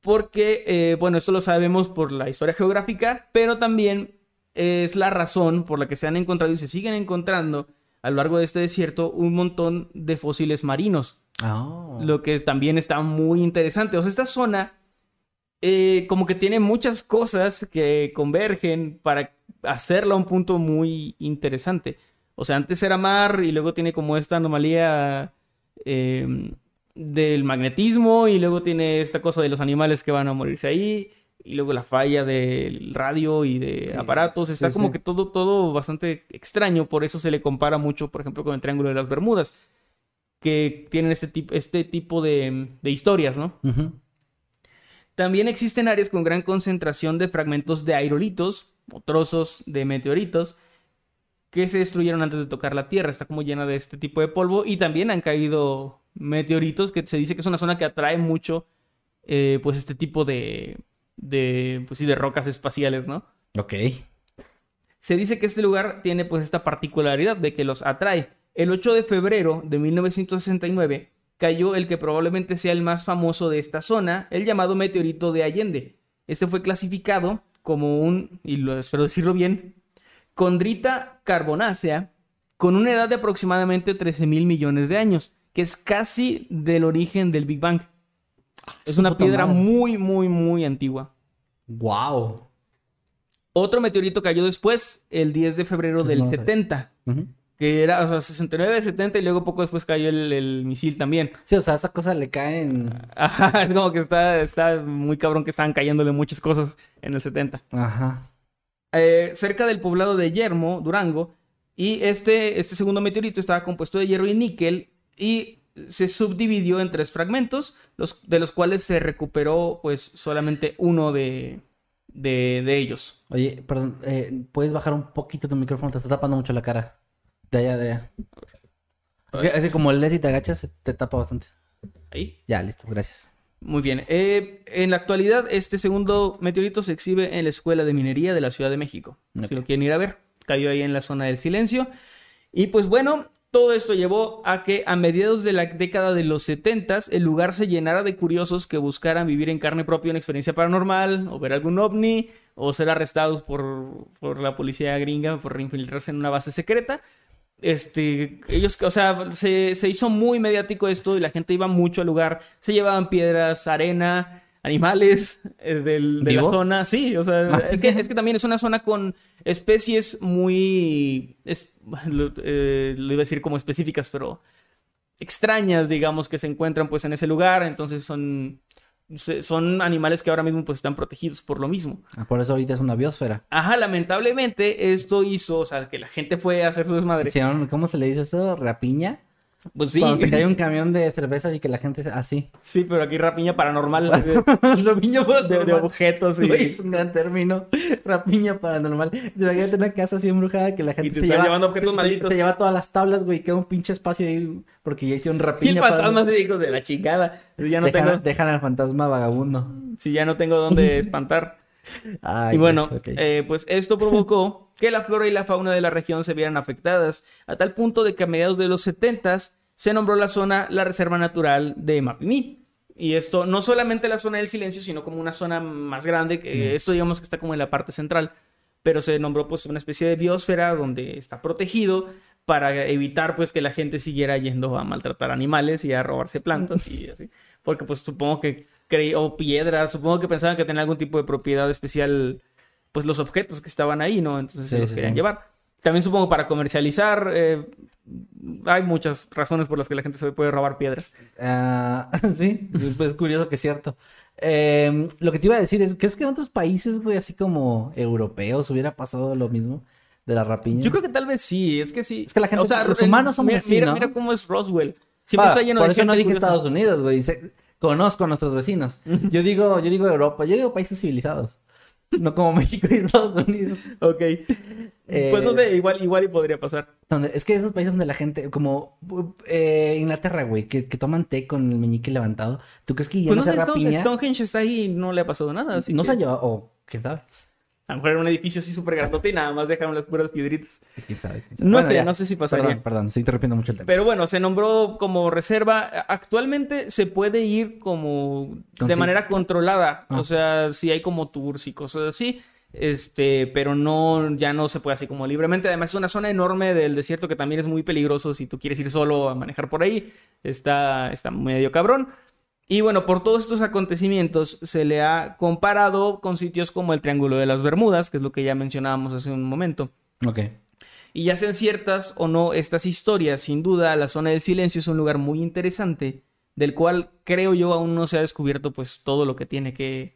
Porque, eh, bueno, esto lo sabemos por la historia geográfica, pero también es la razón por la que se han encontrado y se siguen encontrando a lo largo de este desierto un montón de fósiles marinos
Ah.
lo que también está muy interesante. O sea, esta zona eh, como que tiene muchas cosas que convergen para hacerla un punto muy interesante. O sea, antes era mar y luego tiene como esta anomalía eh, del magnetismo y luego tiene esta cosa de los animales que van a morirse ahí y luego la falla del radio y de aparatos. Está
sí,
como
sí.
que todo, todo bastante extraño. Por eso se le compara mucho, por ejemplo, con el Triángulo de las Bermudas que tienen este, tipo este tipo de, de historias, ¿no? También existen áreas con gran concentración de fragmentos de aerolitos o trozos de meteoritos que se destruyeron antes de tocar la Tierra. Está como llena de este tipo de polvo y también han caído meteoritos que se dice que es una zona que atrae mucho eh, pues este tipo de, de, pues sí, de rocas espaciales, ¿no?
Ok.
Se dice que este lugar tiene pues esta particularidad de que los atrae. El 8 de febrero de 1969 cayó el que probablemente sea el más famoso de esta zona, el llamado meteorito de Allende. Este fue clasificado como un, y lo espero decirlo bien, condrita carbonácea con una edad de aproximadamente 13 mil millones de años, que es casi del origen del Big Bang. Es una piedra
madre.
muy, muy, muy antigua.
Wow.
Otro meteorito cayó después, el 10 de febrero del
no sé.
70.
Ujú.
Que era, o sea, 69, 70 y luego poco después cayó el, el misil también.
Sí, o sea, esa cosa le cae en... [laughs]
Ajá, es como que está, está muy cabrón que estaban cayéndole muchas cosas en el 70.
Ajá.
Eh, cerca del poblado de Yermo, Durango, y este, este segundo meteorito estaba compuesto de hierro y níquel y se subdividió en tres fragmentos, los, de los cuales se recuperó pues solamente uno de, de, de ellos.
Oye, perdón, eh, ¿puedes bajar un poquito tu micrófono? Te está tapando mucho la cara. De allá, de allá. Es que, es que como lees y te agachas, te tapa bastante.
Ahí.
Ya, listo, gracias.
Muy bien. Eh, en la actualidad, este segundo meteorito se exhibe en la Escuela de Minería de la Ciudad de México. Si lo quieren ir a ver, cayó ahí en la zona del silencio. Y pues bueno, todo esto llevó a que a mediados de la década de los 70 el lugar se llenara de curiosos que buscaran vivir en carne propia una experiencia paranormal, o ver algún ovni, o ser arrestados por, por la policía gringa por infiltrarse en una base secreta. Este, ellos, o sea, se, se hizo muy mediático esto y la gente iba mucho al lugar. Se llevaban piedras, arena, animales eh, del- de la zona. Sí, o sea,
Ah,
es, que, es que también es una zona con especies muy. es- lo, eh, lo iba a decir como específicas, pero extrañas, digamos, que se encuentran pues en ese lugar. Entonces son. Son animales que ahora mismo pues están protegidos por lo mismo.
Ah, Por eso ahorita es una biosfera.
Ajá, lamentablemente esto hizo, o sea, que la gente fue a hacer su desmadre.
¿Cómo se le dice eso? ¿Rapiña?
Pues sí,
Cuando se cae un camión de cervezas y que la gente así.
sí, pero aquí rapiña paranormal [laughs] de,
Rapiña
de- objetos y,
Güey, es un gran término. Rapiña paranormal. Imagínate una casa así embrujada que la gente
te
se
están
lleva.
llevando objetos
se-
malditos.
Se lleva todas las tablas, güey. Queda un pinche espacio ahí porque ya hicieron
y
rapiña.
el fantasma de hijos de la chingada. Ya no
dejan,
tengo,
dejan al fantasma vagabundo.
si ya no tengo dónde [laughs] espantar.
Ay,
y bueno, eh, pues esto provocó que la flora y la fauna de la región se vieran afectadas, a tal punto de que a mediados de los 70 se nombró la zona la Reserva Natural de Mapimí. Y esto no solamente la zona del silencio, sino como una zona más grande, que esto digamos que está como en la parte central, pero se nombró pues una especie de biosfera donde está protegido para evitar pues que la gente siguiera yendo a maltratar animales y a robarse plantas y así. Porque pues supongo que o piedras, supongo que pensaban que tenía algún tipo de propiedad especial, pues los objetos que estaban ahí, ¿no? Entonces se los
sí,
querían llevar. También supongo para comercializar, eh, hay muchas razones por las que la gente se puede robar piedras.
Ah, [laughs] sí, pues es curioso que es cierto. Eh, lo que te iba a decir es, ¿crees que en otros países, güey, así como europeos, hubiera pasado lo mismo de la rapiña?
Yo creo que tal vez sí, es que sí.
Es que la gente- los
en-
humanos somos
mira,
así,
mira,
¿no?
mira cómo es Roswell. Siempre
Ah,
está lleno
por
de
eso
gente
no dije
curiosa.
Estados Unidos, güey. Sé- Conozco a nuestros vecinos. Yo digo, yo digo Europa, yo digo países civilizados. No como [laughs] México y Estados Unidos.
Ok.
Eh,
Pues no sé, igual, igual y podría pasar.
Donde, es que esos países donde la gente, como eh, Inglaterra, güey, que, que toman té con el meñique levantado. ¿Tú crees que ya
Pues
no
no sé,
rapiña?
Stonehenge está ahí y no le ha pasado nada. Así
no
que
se ha llevado, o quién sabe.
A lo mejor era un edificio así súper grandote y nada más dejaron las puras piedritas.
Sí, quién sabe, quién sabe.
No
Bueno,
sé, no sé si pasaría.
Perdón, perdón, estoy interrumpiendo mucho el tema.
Pero bueno, se nombró como reserva. Actualmente se puede ir como de manera controlada.
Ah.
O sea, sí hay como tours y cosas así. Este, pero no, ya no se puede así como libremente. Además, es una zona enorme del desierto que también es muy peligroso si tú quieres ir solo a manejar por ahí. Está, está medio cabrón. Y bueno, por todos estos acontecimientos se le ha comparado con sitios como el Triángulo de las Bermudas, que es lo que ya mencionábamos hace un momento.
Ok.
Y ya sean ciertas o no estas historias, sin duda la zona del silencio es un lugar muy interesante, del cual creo yo aún no se ha descubierto pues todo lo que tiene que,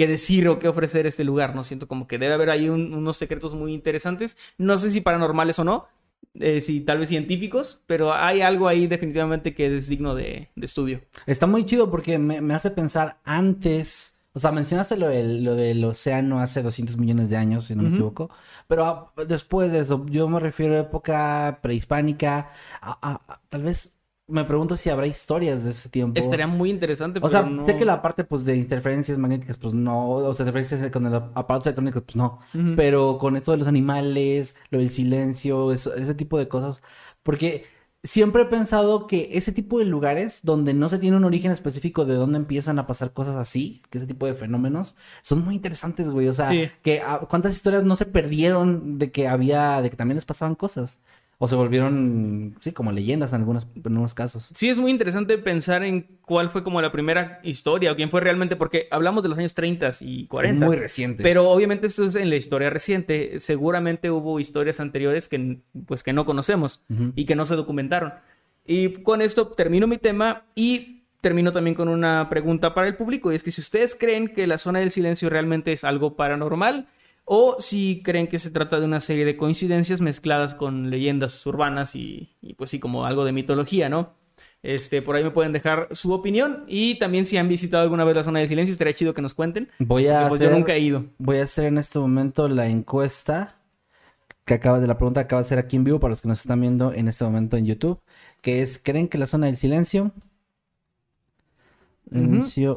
que decir o que ofrecer este lugar, ¿no? Siento como que debe haber ahí un- unos secretos muy interesantes, no sé si paranormales o no, eh, si tal vez científicos, pero hay algo ahí definitivamente que es digno de, de estudio.
Está muy chido porque me, me hace pensar antes. O sea, mencionaste lo del, lo del océano hace 200 millones de años, si no me equivoco. Pero después de eso, yo me refiero a época prehispánica. a- tal vez me pregunto si habrá historias de ese tiempo.
Estaría muy interesante,
O
pero
sea,
no...
sé que la parte pues de interferencias magnéticas, pues no, o sea, interferencias con el aparatos electrónicos, pues no.
Ujú.
Pero con esto de los animales, lo del silencio, eso- ese tipo de cosas. Porque siempre he pensado que ese tipo de lugares donde no se tiene un origen específico de dónde empiezan a pasar cosas así, que ese tipo de fenómenos, son muy interesantes, güey. O sea,
Sí.
que ah, cuántas historias no se perdieron de que había, de que también les pasaban cosas. O se volvieron, sí, como leyendas en algunos, en algunos casos.
Sí, es muy interesante pensar en cuál fue como la primera historia o quién fue realmente, porque hablamos de los años 30 y 40.
Muy reciente.
Pero obviamente esto es en la historia reciente. Seguramente hubo historias anteriores que, pues, que no conocemos
Ujú.
y que no se documentaron. Y con esto termino mi tema y termino también con una pregunta para el público. Y es que si ustedes creen que la zona del silencio realmente es algo paranormal o si creen que se trata de una serie de coincidencias mezcladas con leyendas urbanas y, y, pues sí, como algo de mitología, ¿no? Este, por ahí me pueden dejar su opinión y también si han visitado alguna vez la zona del silencio, estaría chido que nos cuenten.
Voy a
pues, yo
hacer-
nunca he ido.
Voy a hacer en este momento la encuesta que acaba de la pregunta que acaba de hacer aquí en vivo para los que nos están viendo en este momento en YouTube, que es ¿creen que la zona del silencio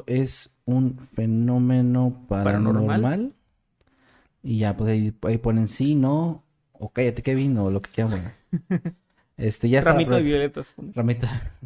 es un fenómeno paranormal.
Paranormal.
Y ya, pues ahí, ahí ponen sí, no, o cállate, Kevin, o lo que quieran. Bueno. [laughs] Este, ya está.
Ramito de violetas.
Ramita. [laughs]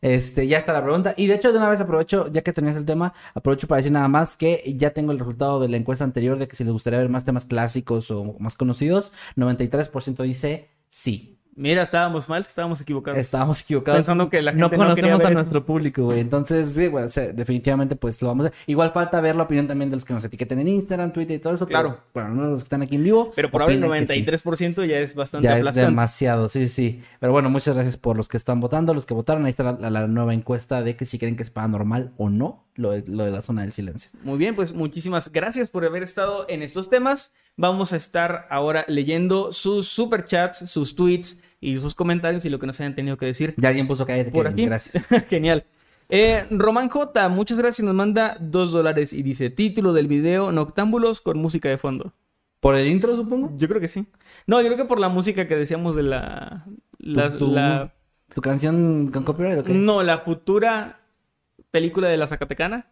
Este, ya está la pregunta. Y de hecho, de una vez aprovecho, ya que tenías el tema, aprovecho para decir nada más que ya tengo el resultado de la encuesta anterior de que si les gustaría ver más temas clásicos o más conocidos, 93% dice sí.
Mira, estábamos mal, estábamos equivocados.
Estábamos equivocados.
Pensando que la gente
no conocemos
ver
a
eso.
nuestro público, güey. Entonces, sí, bueno, definitivamente, pues lo vamos a hacer. Igual falta ver la opinión también de los que nos etiqueten en Instagram, Twitter y todo eso. pero,
Claro.
Bueno, no los que están aquí en vivo.
Pero por ahora el
opinan que sí.
93% ya es bastante
Ya es demasiado, sí, sí. Pero bueno, muchas gracias por los que están votando, los que votaron. Ahí está la, la nueva encuesta de que si creen que es paranormal o no lo de, lo de la zona del silencio.
Muy bien, pues muchísimas gracias por haber estado en estos temas. Vamos a estar ahora leyendo sus superchats, sus tweets y sus comentarios y lo que nos hayan tenido que decir
Ya alguien puso cállate,
por
Kevin,
aquí.
gracias. [laughs]
Genial. Eh, Román J, muchas gracias. Nos manda dos dólares y dice título del video Noctámbulos con música de fondo.
¿Por el intro, supongo?
Yo creo que sí. No, yo creo que por la música que decíamos de la. la-
¿Tu, tu-
la-
tu canción con copyright o qué?
no, la futura película de la Zacatecana.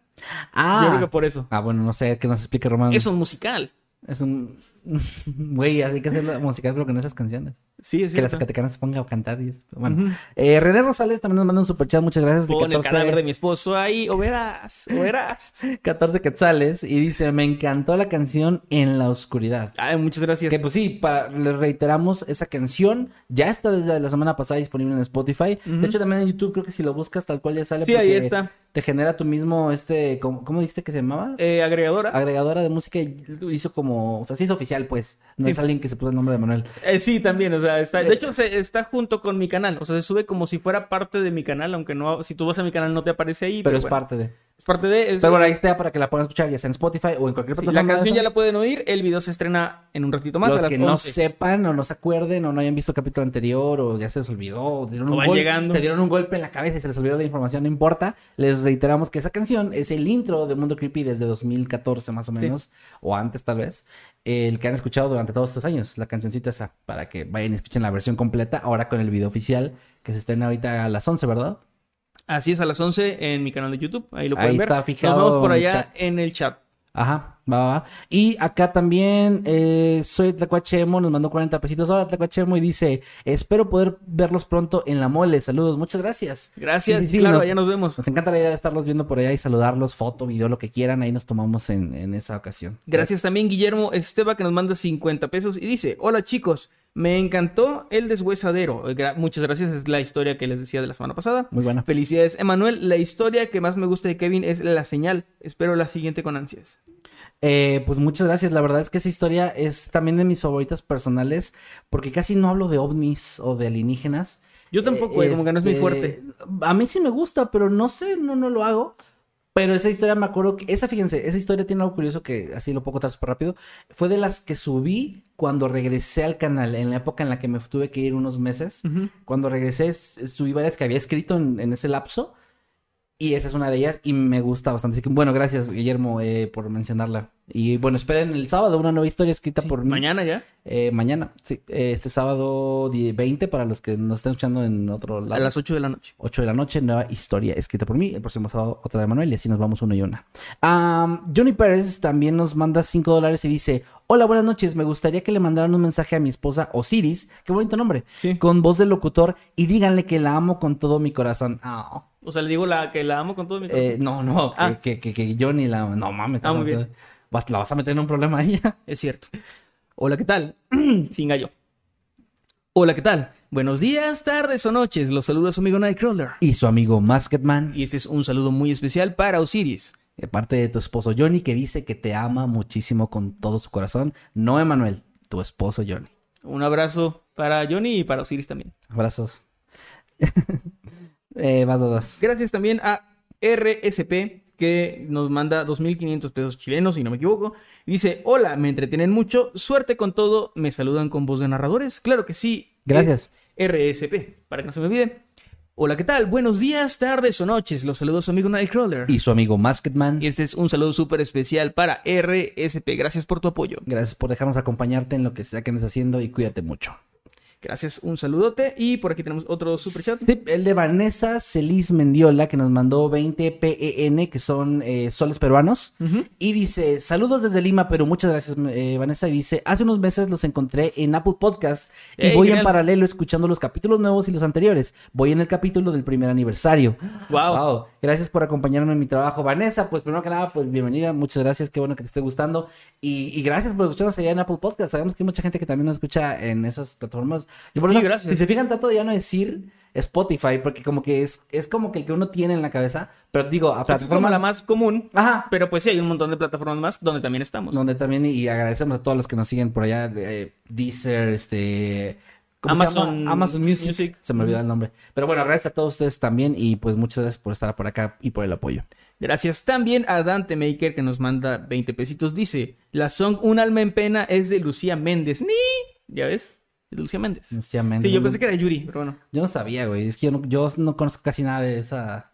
Ah.
Yo creo que por eso.
Ah, bueno, no sé, que nos explique Román.
Es un musical.
Es un... [laughs] Güey, así hay que hacer la música, pero con esas canciones.
Sí, es
que la
cierto.
Zacatecana se ponga a cantar y eso. Bueno. Eh, René Rosales también nos manda un superchat, muchas gracias. de
Pon el
14
cadáver de mi esposo ahí, o verás, o verás. [laughs]
14 quetzales y dice, me encantó la canción En la Oscuridad.
Ay, muchas gracias.
Que pues sí, para, les reiteramos, esa canción ya está desde la semana pasada disponible en Spotify. De hecho, también en YouTube creo que si lo buscas tal cual ya sale.
Sí, ahí está.
Te genera tu mismo, este, ¿cómo, cómo dijiste que se llamaba?
Eh, agregadora.
Agregadora de música hizo como, o sea, sí es oficial, pues. No
Sí.
es alguien que se puso el nombre de Manuel.
Eh, sí, también, o sea, está, de hecho se, está junto con mi canal, o sea, se sube como si fuera parte de mi canal, aunque no, si tú vas a mi canal no te aparece ahí.
Pero es
bueno,
parte de.
Es parte de... es-
Pero bueno, ahí está para que la puedan escuchar ya sea en Spotify o en cualquier
sí,
plataforma.
la
de
canción ya la pueden oír, el video se estrena en un ratito más. a
Los
las
que no
11.
sepan o no se acuerden o no hayan visto el capítulo anterior o ya se les olvidó o, dieron
O
un
van llegando.
se dieron un golpe en la cabeza y se les olvidó la información, no importa. Les reiteramos que esa canción es el intro de Mundo Creepy desde 2014 más o menos o antes tal vez. El que han escuchado durante todos estos años, la cancioncita esa, para que vayan y escuchen la versión completa ahora con el video oficial que se estrena ahorita a las 11, ¿verdad?
Así es, a las 11 en mi canal de YouTube, ahí lo
Ahí
pueden ver.
está fijado
Nos vemos por allá en el chat.
Ajá, va, va, va. Y acá también eh, soy Tlacuachemo, nos mandó 40 pesitos. Hola Tlacuachemo y dice, espero poder verlos pronto en la mole. Saludos, muchas gracias.
Gracias,
Sí, sí, sí,
claro,
nos-
allá nos vemos.
Nos encanta la idea de estarlos viendo por allá y saludarlos, foto, video, lo que quieran. Ahí nos tomamos en, en esa ocasión.
Gracias también Guillermo Esteba que nos manda 50 pesos y dice, hola chicos, me encantó el deshuesadero. Eh, muchas gracias, es la historia que les decía de la semana pasada.
Muy buena.
Felicidades, Emanuel. La historia que más me gusta de Kevin es La Señal. Espero la siguiente con ansias.
Eh, pues muchas gracias. La verdad es que esa historia es también de mis favoritas personales porque casi no hablo de ovnis o de alienígenas.
Yo tampoco, eh, como que no es muy
Este,
fuerte.
A mí sí me gusta, pero no sé, no, no lo hago. Pero esa historia me acuerdo que, esa fíjense, esa historia tiene algo curioso que así lo puedo contar súper rápido. Fue de las que subí cuando regresé al canal, en la época en la que me tuve que ir unos meses. Cuando regresé, subí varias que había escrito en, en ese lapso. Y esa es una de ellas y me gusta bastante. Así que bueno, gracias Guillermo eh, por mencionarla. Y bueno, esperen el sábado una nueva historia escrita por mí.
Mañana ya.
Eh, mañana, sí. eh, este sábado die- 20 para los que nos estén escuchando en otro lado.
A las 8 de la noche.
8 de la noche, nueva historia escrita por mí. El próximo sábado otra de Manuel y así nos vamos uno y una. Johnny Pérez también nos manda 5 dólares y dice: Hola, buenas noches. Me gustaría que le mandaran un mensaje a mi esposa Osiris. Qué bonito nombre.
Sí.
Con voz de locutor y díganle que la amo con todo mi corazón.
O sea, le digo la que la amo con todo mi corazón.
eh, no, no, que-
Ah.
que, que, que Johnny la No mames,
Ah, muy bien.
la vas a meter en un problema a ella.
Es cierto. Hola, ¿qué tal? [clears throat] Sin gallo. Hola, ¿qué tal? Buenos días, tardes o noches. Los saluda su amigo Nightcrawler.
Y su amigo Masketman.
Y este es un saludo muy especial para Osiris.
De parte de tu esposo Johnny, que dice que te ama muchísimo con todo su corazón. No, Emanuel, tu esposo Johnny.
Un abrazo para Johnny y para Osiris también.
Abrazos. [laughs] eh, vas, vas.
Gracias también a RSP que nos manda 2.500 pesos chilenos, si no me equivoco. Dice, hola, me entretienen mucho, suerte con todo, me saludan con voz de narradores. Claro que sí.
Gracias.
Eh, RSP, para que no se me olvide. Hola, ¿qué tal? Buenos días, tardes o noches. Los saludos su amigo Nightcrawler.
Y su amigo Masketman.
Y este es un saludo súper especial para RSP. Gracias por tu apoyo.
Gracias por dejarnos acompañarte en lo que sea que andes haciendo y cuídate mucho.
Gracias, un saludote. Y por aquí tenemos otro superchat.
Sí, el de Vanessa Celis Mendiola, que nos mandó 20 PEN, que son eh, soles peruanos. Y dice, saludos desde Lima, pero muchas gracias, eh, Vanessa. Y dice, hace unos meses los encontré en Apple Podcast y
Ey,
voy en paralelo escuchando los capítulos nuevos y los anteriores. Voy en el capítulo del primer aniversario.
Wow.
Gracias por acompañarme en mi trabajo, Vanessa. Pues primero que nada, pues bienvenida, muchas gracias, qué bueno que te esté gustando. Y, y gracias por escucharnos allá en Apple Podcast. Sabemos que hay mucha gente que también nos escucha en esas plataformas. Y por
Sí,
eso,
gracias.
Si se fijan, trato de ya no decir Spotify, porque como que es, es como que el que uno tiene en la cabeza. Pero digo, a
es
plataforma
la más común.
Ajá.
Pero pues sí, hay un montón de plataformas más donde también estamos.
Donde también, y agradecemos a todos los que nos siguen por allá, de, eh, Deezer, este... ¿cómo se
Amazon?
Amazon Music.
Music.
Se me olvidó el nombre. Pero bueno, gracias a todos ustedes también y pues muchas gracias por estar por acá y por el apoyo.
Gracias también a Dante Maker que nos manda 20 pesitos. Dice, la song Un alma en pena es de Lucía Méndez. ¡Ni! ¿Ya ves? De Lucía Méndez.
Lucía Méndez.
Sí, yo pensé que era Yuri, pero bueno.
Yo no sabía, güey. Es que yo no, yo no conozco casi nada de esa.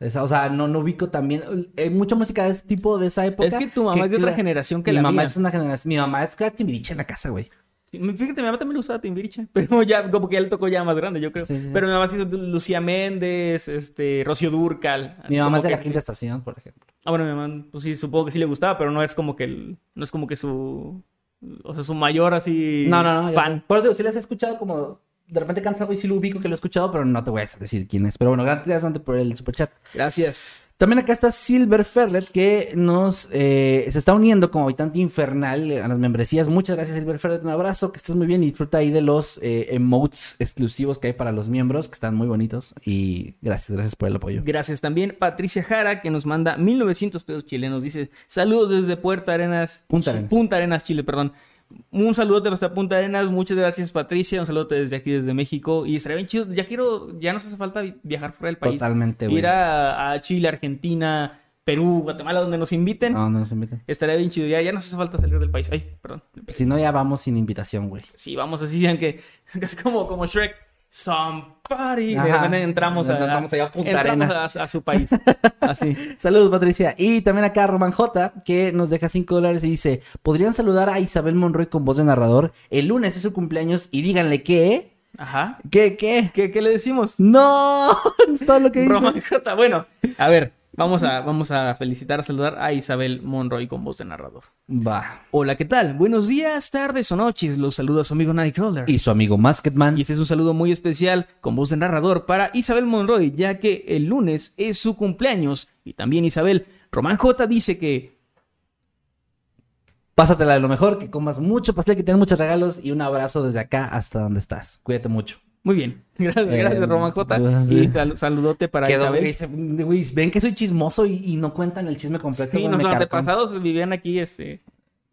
de esa- o sea, no, no ubico también. Hay mucha música de ese tipo, de esa época.
Es que tu mamá es de otra
cla-
generación que
mi
la
mamá
mía.
es una generación. Mi mamá es que Timbiriche en la casa, güey.
Sí, Fíjate, mi mamá también le gustaba Timbiriche, [laughs] pero ya como que ya le tocó ya más grande, yo creo.
Sí, sí.
Pero mi mamá sí Lucía Méndez, este, Rocío Durcal. así
Mi mamá es de la
que
quinta
sí.
estación, por ejemplo.
Ah, bueno, mi mamá, pues sí, supongo que sí le gustaba, pero no es como que el, no es como que su, o sea, su mayor así
No, no, no.
fan.
Pero digo, sí las he escuchado como. De repente cantas algo y sí lo ubico que lo he escuchado, pero no te voy a decir quién es. Pero bueno, gracias Dante por el superchat.
Gracias.
También acá está Silver Ferret que nos eh, se está uniendo como habitante infernal a las membresías. Muchas gracias Silver Ferret, un abrazo, que estés muy bien y disfruta ahí de los eh, emotes exclusivos que hay para los miembros, que están muy bonitos. Y gracias, gracias por el apoyo.
Gracias también Patricia Jara que nos manda 1900 pesos chilenos. Dice, saludos desde Puerta Arenas.
Punta Arenas.
Punta Arenas, Chile, perdón. Un saludote hasta Punta Arenas. Muchas gracias Patricia. Un saludo desde aquí, desde México. Y estaría bien chido. Ya quiero, ya nos hace falta viajar fuera del país.
Totalmente, güey.
Ir a, a Chile, Argentina, Perú, Guatemala, donde nos inviten.
No, no nos inviten.
Estaría bien chido. Ya, ya nos hace falta salir del país. Ay, perdón.
Si no, ya vamos sin invitación, güey.
Sí, vamos así, aunque [laughs] es como, como Shrek. Somebody.
Ajá.
Entramos a,
Entramos allá a Punta
entramos a, a su país. [laughs] Así.
Saludos, Patricia. Y también acá Roman J, que nos deja 5 dólares y dice: ¿Podrían saludar a Isabel Monroy con voz de narrador? El lunes es su cumpleaños y díganle que.
Ajá.
¿Qué? ¿Qué?
¿Qué, qué le decimos?
¡No! [laughs] Es todo lo que dice.
Roman J. Bueno, a ver, vamos a, vamos a felicitar, a saludar a Isabel Monroy con voz de narrador.
Va.
Hola, ¿qué tal? Buenos días, tardes o noches. Los saluda su amigo Nightcrawler.
Y su amigo Masketman.
Y este es un saludo muy especial con voz de narrador para Isabel Monroy, ya que el lunes es su cumpleaños. Y también Isabel, Román J dice que
Pásatela de lo mejor, que comas mucho pastel, que tengas muchos regalos y un abrazo desde acá hasta donde estás. Cuídate mucho.
Muy bien. [laughs] Gracias,
Eh,
gracias Román J.
pues,
Y sal- saludote para
Quedó,
Isabel.
güey, ven que soy chismoso y, y no cuentan el chisme completo.
Sí,
carcome.
antepasados vivían aquí, este...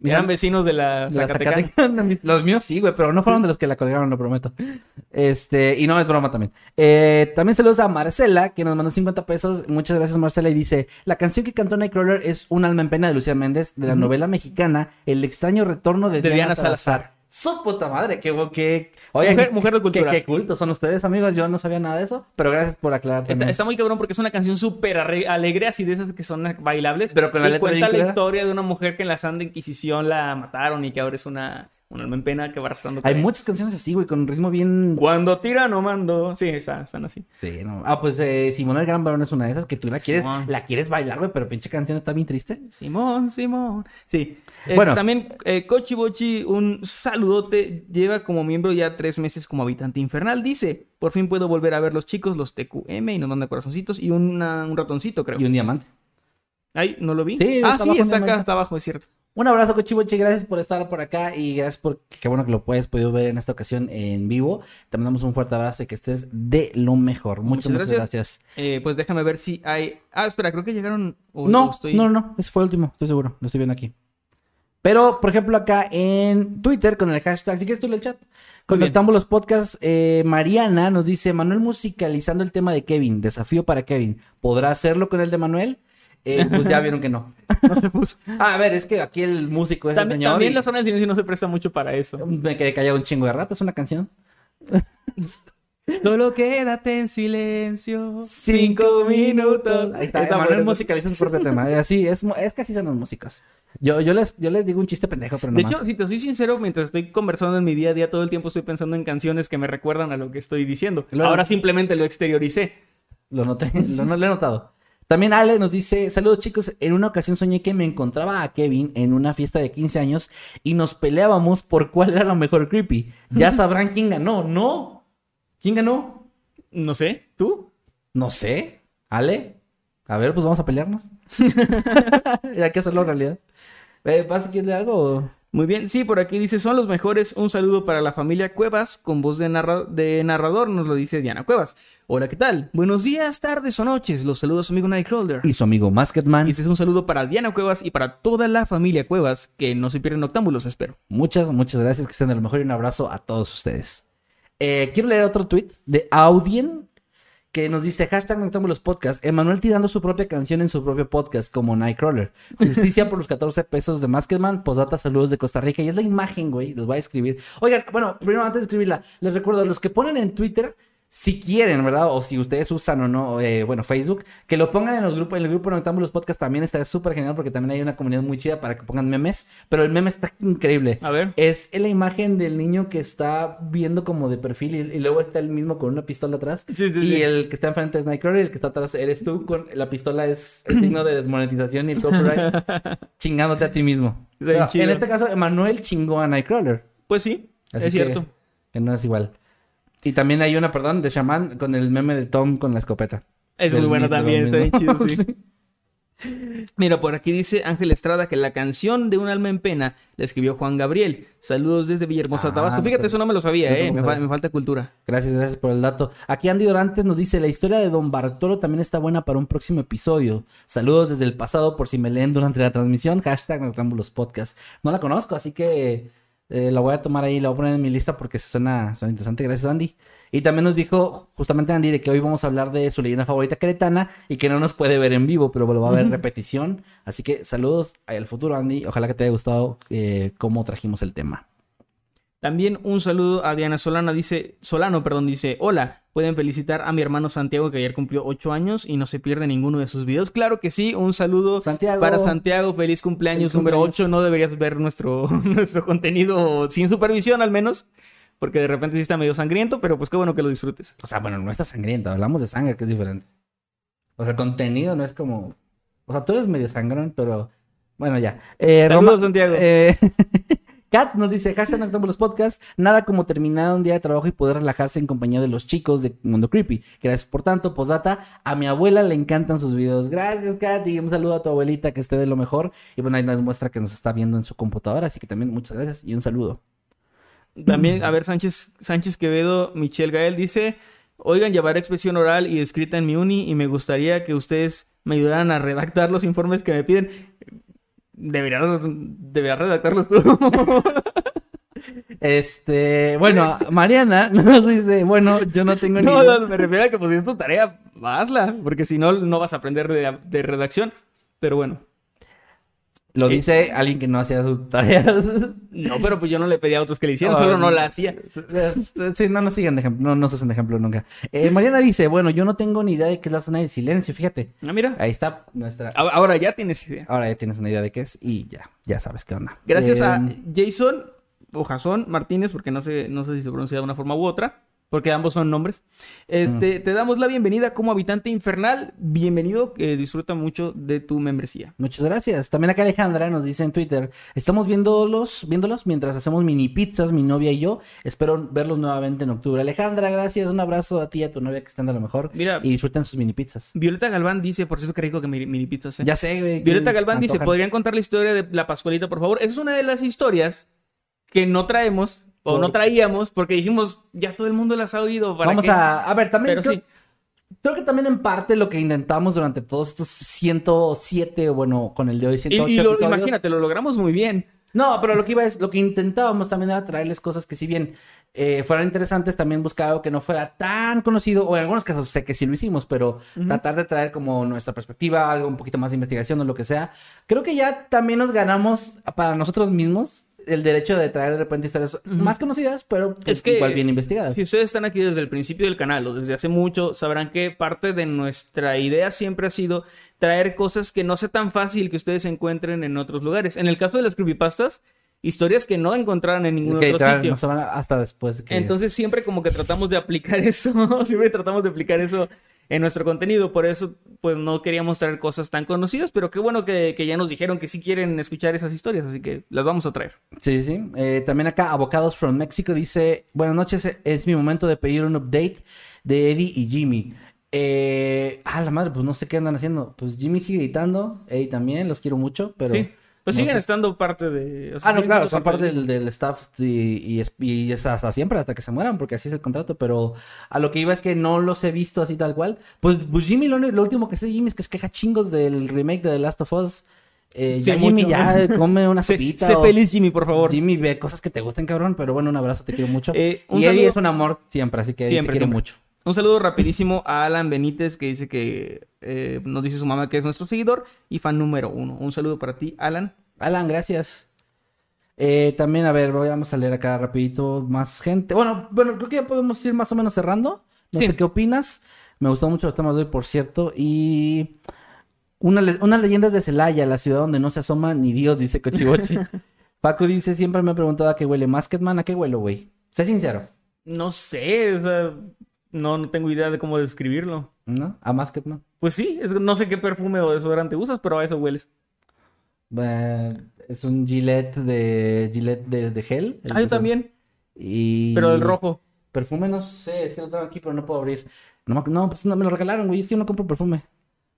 Eran vecinos de la Zacatecana.
Zacatecana. Los míos sí, güey, pero no fueron de los que la colgaron, lo prometo. Este, y no es broma también. Eh, también saludos a Marcela, que nos mandó 50 pesos. Muchas gracias, Marcela. Y dice: La canción que cantó Nightcrawler es Un alma en pena de Lucía Méndez, de la novela mexicana El extraño retorno de,
De
Diana,
Diana
Salazar.
Salazar.
Su puta madre, qué, qué... Oye,
Mujer- mujer de cultura.
Qué, qué cultos son ustedes, amigos. Yo no sabía nada de eso, pero gracias por aclarar.
Está, está muy cabrón porque es una canción súper alegre, así de esas que son bailables.
Pero con la
y
letra
cuenta la historia de una mujer que en la Santa Inquisición la mataron y que ahora es una, una alma en pena que va arrastrando.
Hay muchas canciones así, güey, con un ritmo bien...
Cuando tira no mando. Sí, está- están así.
Sí, no. Ah, pues eh, Simón el Gran Varón es una de esas que tú la quieres,
Simón.
la quieres bailar, güey, pero pinche canción está bien triste.
Simón, Simón. Sí. Eh,
Bueno.
También eh, Kochi Bochi, un saludote. Lleva como miembro ya tres meses como habitante infernal. Dice: Por fin puedo volver a ver los chicos, los TQM, y nos manda corazoncitos y una- un ratoncito, creo.
Y un diamante.
Ay, ¿no lo vi?
Sí,
ah,
está
sí,
abajo,
está acá, está abajo, es cierto.
Un abrazo, Cochiboche, gracias por estar por acá y gracias por qué bueno que lo puedes podido ver en esta ocasión en vivo. Te mandamos un fuerte abrazo y que estés de lo mejor. Muchas,
Muchas
muchas
gracias.
gracias.
Eh, pues déjame ver si hay. Ah, espera, creo que llegaron. o-
No,
o estoy-
no, no, ese fue el último, estoy seguro, lo estoy viendo aquí. Pero, por ejemplo, acá en Twitter con el hashtag, si quieres tú el chat, con
bien.
Octámbulos los podcasts, eh, Mariana nos dice, Manuel musicalizando el tema de Kevin, desafío para Kevin, ¿podrá hacerlo con el de Manuel? Eh, pues ya vieron que no. [laughs]
No se puso.
Ah, a ver, es que aquí el músico es el
También,
señor
también
y
la zona del silencio no se presta mucho para eso.
me quedé callado un chingo de rato, es una canción. [laughs]
Solo quédate en silencio.
Cinco minutos. Ahí está,
Está
Emanuel
bueno.
musicaliza su propio tema. Eh, Así, es, es que así son. Yo, yo, les, yo les digo un chiste pendejo, pero no
De hecho, si te soy sincero, mientras estoy conversando en mi día a día, todo el tiempo estoy pensando en canciones que me recuerdan a lo que estoy diciendo. Ahora simplemente lo exterioricé.
Lo noté, [laughs] lo, no- lo he notado. También Ale nos dice, saludos chicos, en una ocasión soñé que me encontraba a Kevin en una fiesta de 15 años y nos peleábamos por cuál era lo mejor creepy. Ya sabrán quién ganó, ¿no? ¿Quién ganó?
No sé, ¿tú?
No sé. Ale, a ver, pues vamos a pelearnos. [laughs] [laughs] Hay que hacerlo en realidad. Eh, ¿Pasa quién le hago?
Muy bien, sí, por aquí dice, son los mejores. Un saludo para la familia Cuevas, con voz de, narra- de narrador, nos lo dice Diana Cuevas. Hola, ¿qué tal? Buenos días, tardes o noches. Los saludos a su amigo Nightcrawler.
Y su amigo Masketman.
Y este es un saludo para Diana Cuevas y para toda la familia Cuevas, que no se pierden octámbulos, espero.
Muchas, muchas gracias, que estén de lo mejor y un abrazo a todos ustedes. Eh, quiero leer otro tweet de Audien que nos dice hashtag Noctámbulos Podcast. Emanuel tirando su propia canción en su propio podcast como Nightcrawler. Justicia por los 14 pesos de Masketman. Posdata, saludos de Costa Rica. Y es la imagen, güey. Les voy a escribir. Oigan, bueno, primero antes de escribirla, les recuerdo los que ponen en Twitter. Si quieren, ¿verdad? O si ustedes usan o no, eh, bueno, Facebook, que lo pongan en los grupos, en el grupo Noctámbulos Podcast también está súper genial porque también hay una comunidad muy chida para que pongan memes, pero el meme está increíble.
A ver.
Es la imagen del niño que está viendo como de perfil y, y luego está el mismo con una pistola atrás.
Sí, sí,
y
sí.
el que está enfrente es Nightcrawler y el que está atrás eres tú con la pistola es el [clears throat] signo de desmonetización y el copyright [laughs] chingándote a ti mismo. Pero en este caso, Emanuel chingó a Nightcrawler.
Pues sí,
Así
es
que-
cierto.
Que no es igual. Y también hay una, perdón, de Shaman con el meme de Tom con la escopeta.
Es muy bueno también, está bien chido, [laughs] sí. Mira, por aquí dice Ángel Estrada que la canción de Un alma en pena la escribió Juan Gabriel. Saludos desde Villahermosa,
Ah,
Tabasco. Fíjate, eso no me lo sabía, eh. fa- me falta cultura.
Gracias, gracias por el dato. Aquí Andy Dorantes nos dice, la historia de Don Bartolo también está buena para un próximo episodio. Saludos desde el pasado por si me leen durante la transmisión. Hashtag Noctámbulos Podcast. No la conozco, así que eh, la voy a tomar ahí, la voy a poner en mi lista porque suena, suena interesante. Gracias, Andy. Y también nos dijo justamente Andy de que hoy vamos a hablar de su leyenda favorita queretana y que no nos puede ver en vivo, pero lo va a ver en repetición. Así que saludos al futuro, Andy. Ojalá que te haya gustado eh, cómo trajimos el tema.
También un saludo a Diana Solana, dice, Solano, perdón, dice, hola, pueden felicitar a mi hermano Santiago que ayer cumplió 8 años y no se pierde ninguno de sus videos. Claro que sí, un saludo
Santiago.
para Santiago, feliz cumpleaños
Feliz
número
cumpleaños.
8. No deberías ver nuestro, [laughs] nuestro contenido sin supervisión al menos, porque de repente sí está medio sangriento, pero pues qué bueno que lo disfrutes.
O sea, bueno, no está sangriento, hablamos de sangre, que es diferente. O sea, el contenido no es como. O sea, tú eres medio sangrón, pero. Bueno, ya. Eh,
Saludos, Santiago.
eh, [laughs] Kat nos dice: hashtag Noctámbulos Podcast. Nada como terminar un día de trabajo y poder relajarse en compañía de los chicos de Mundo Creepy. Gracias por tanto. Posdata, a mi abuela le encantan sus videos. Gracias, Kat. Y un saludo a tu abuelita, que esté de lo mejor. Y bueno, ahí nos muestra que nos está viendo en su computadora. Así que también muchas gracias y un saludo.
También, a ver, Sánchez, Sánchez Quevedo, Michelle Gael dice, oigan, llevaré expresión oral y escrita en mi uni y me gustaría que ustedes me ayudaran a redactar los informes que me piden. Deberías, deberías redactarlos tú. [laughs]
Este, bueno, Mariana nos dice, bueno, yo no tengo ni [laughs]
no, no, me refiero a que pues si es tu tarea, hazla, porque si no, no vas a aprender de, de redacción. Pero bueno.
Lo
¿Qué?
dice alguien que no hacía sus tareas. [laughs]
No, pero pues yo no le pedí a otros que le hicieran,
Ah,
solo no la hacía.
Sí, no nos sigan de ejemplo, no nos usen de ejemplo nunca. Eh, Mariana dice, bueno, yo no tengo ni idea de qué es la zona de silencio, fíjate.
Ah, mira.
Ahí está nuestra...
Ahora ya tienes idea.
Ahora ya tienes una idea de qué es y ya, ya sabes qué onda.
Gracias a
Eh,
Jason o Jason Martínez, porque no sé, no sé si se pronuncia de una forma u otra, porque ambos son nombres. Este, te damos la bienvenida como habitante infernal. Bienvenido, que disfruta mucho de tu membresía.
Muchas gracias. También acá Alejandra nos dice en Twitter, estamos viéndolos, viéndolos mientras hacemos mini pizzas, mi novia y yo. Espero verlos nuevamente en octubre. Alejandra, gracias. Un abrazo a ti y a tu novia que estén de lo mejor.
Mira.
Y disfruten sus mini pizzas.
Violeta Galván dice, por cierto que rico que mini, mini pizzas, ¿eh?
Ya sé.
Violeta Galván dice,
antojan.
¿podrían contar la historia de la Pascualita, por favor? Esa es una de las historias que no traemos o
Por-
no traíamos porque dijimos, ya todo el mundo las ha oído. ¿para
Vamos
qué?
a... A ver, también...
Pero
creo,
sí.
creo que también en parte lo que intentamos durante todos estos 107, o bueno, con el de hoy
Y,
108
y lo-
episodios-
imagínate, lo logramos muy bien.
No, pero lo que iba es, lo que intentábamos también era traerles cosas que si bien eh, fueran interesantes, también buscar algo que no fuera tan conocido, o en algunos casos sé que sí lo hicimos, pero tratar de traer como nuestra perspectiva, algo un poquito más de investigación o lo que sea. Creo que ya también nos ganamos para nosotros mismos el derecho de traer de repente historias más conocidas, pero pues,
Es que
igual bien investigadas.
Si ustedes están aquí desde el principio del canal o desde hace mucho, sabrán que parte de nuestra idea siempre ha sido traer cosas que no sea tan fácil que ustedes encuentren en otros lugares. En el caso de las creepypastas, historias que no encontraran en ningún otro sitio.
no hasta después de que...
Entonces siempre como que tratamos de aplicar [laughs] eso, siempre tratamos de aplicar eso en nuestro contenido, por eso pues no queríamos traer cosas tan conocidas, pero qué bueno que, que ya nos dijeron que sí quieren escuchar esas historias, así que las vamos a traer.
Sí, sí. Eh, también acá, Avocados from Mexico dice: Buenas noches, es mi momento de pedir un update de Eddie y Jimmy. Eh, ah, la madre, pues no sé qué andan haciendo. Pues Jimmy sigue editando, Eddie también, los quiero mucho, pero.
sí, pues
no
siguen
sé.
estando parte de... o sea,
Ah, no, claro, son parte
de-
del, del staff y, y, es, y es hasta siempre, hasta que se mueran, porque así es el contrato. Pero a lo que iba es que no los he visto así tal cual. Pues, pues Jimmy, lo, lo último que sé de Jimmy es que se queja chingos del remake de The Last of Us. Eh,
Sí,
ya Jimmy
mucho.
ya [laughs] come una sopita.
sé feliz, Jimmy, por favor.
Jimmy ve cosas que te gusten, cabrón, pero bueno, un abrazo, te quiero mucho.
Eh,
y Eddie
saludo-
es un amor siempre, así que
Siempre,
te quiero
siempre.
mucho.
Un saludo rapidísimo a Alan Benítez que dice que eh, nos dice su mamá que es nuestro seguidor y fan número uno. Un saludo para ti, Alan.
Alan, gracias. Eh, también, a ver, voy- vamos a leer acá rapidito más gente. Bueno, bueno, creo que ya podemos ir más o menos cerrando. No
Sí.
sé qué opinas. Me gustó mucho los temas de hoy, por cierto. Y una le- unas leyendas de Celaya, la ciudad donde no se asoma ni Dios, dice Cochibochi. [laughs] Paco dice, siempre me he preguntado a qué huele Masketman. ¿A qué huelo, güey? Sé sincero,
No sé, o sea, no, no tengo idea de cómo describirlo.
¿no? A Masketman.
Pues sí, es- no sé qué perfume o desodorante usas, pero a eso hueles.
Eh, es un Gillette de Gillette de, de gel. el
Ah,
que
yo también,
Y...
pero del rojo.
Perfume no sé, es que lo tengo aquí, pero no puedo abrir. No, no, pues no, me lo regalaron, güey. Es que yo no compro perfume.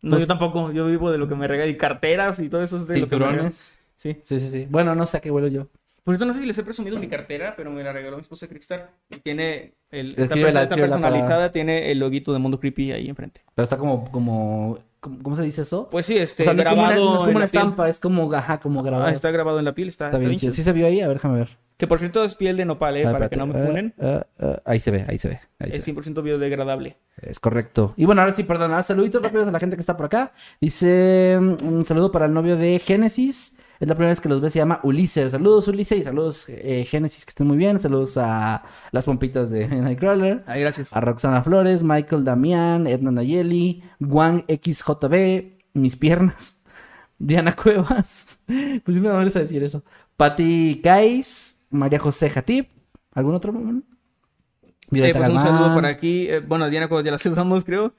No,
Pues-
yo tampoco, yo vivo de lo que me regalan y carteras y todo eso es de lo que me regalan. Sí.
Sí, sí, sí. Bueno, no sé a qué huelo yo.
Por cierto, no sé si les he presumido mi cartera, pero me la regaló mi esposa Crickstar. Y tiene el, está, personalizada, tiene el loguito de Mundo Creepy ahí enfrente.
Pero está como, como, ¿cómo, cómo se dice eso?
Pues sí, este,
o sea, no es como una,
grabado
no es como
en
una
la piel.
estampa, es como, ajá, como grabado.
Ah, está grabado en la piel, está,
Está bien
bien
chido.
chido.
¿Sí se vio ahí? A ver, déjame ver.
Que por cierto es piel de nopal, ¿eh?
A ver,
para que no
espérate.
me funen.
Ah, ah, ah, ahí se ve, ahí se ve. Ahí se
Es
ve.
100% biodegradable.
Es correcto. Y bueno, ahora sí, perdón, ahora saluditos rápidos a la gente que está por acá. Dice mm, un saludo para el novio de Génesis. Es la primera vez que los ve, se llama Ulises. Saludos, Ulises, y saludos, eh, Génesis, que estén muy bien. Saludos a las pompitas de [laughs] Nightcrawler.
Ay, gracias.
A Roxana Flores, Michael Damián, Edna Nayeli, Juan XJB, mis piernas, [laughs] Diana Cuevas. [laughs] Pues siempre me a decir eso. Pati Cais, María José Jatip. ¿Algún otro?
Eh,
Violeta
pues un saludo por aquí. Eh, bueno, Diana, cuando ya la saludamos, creo.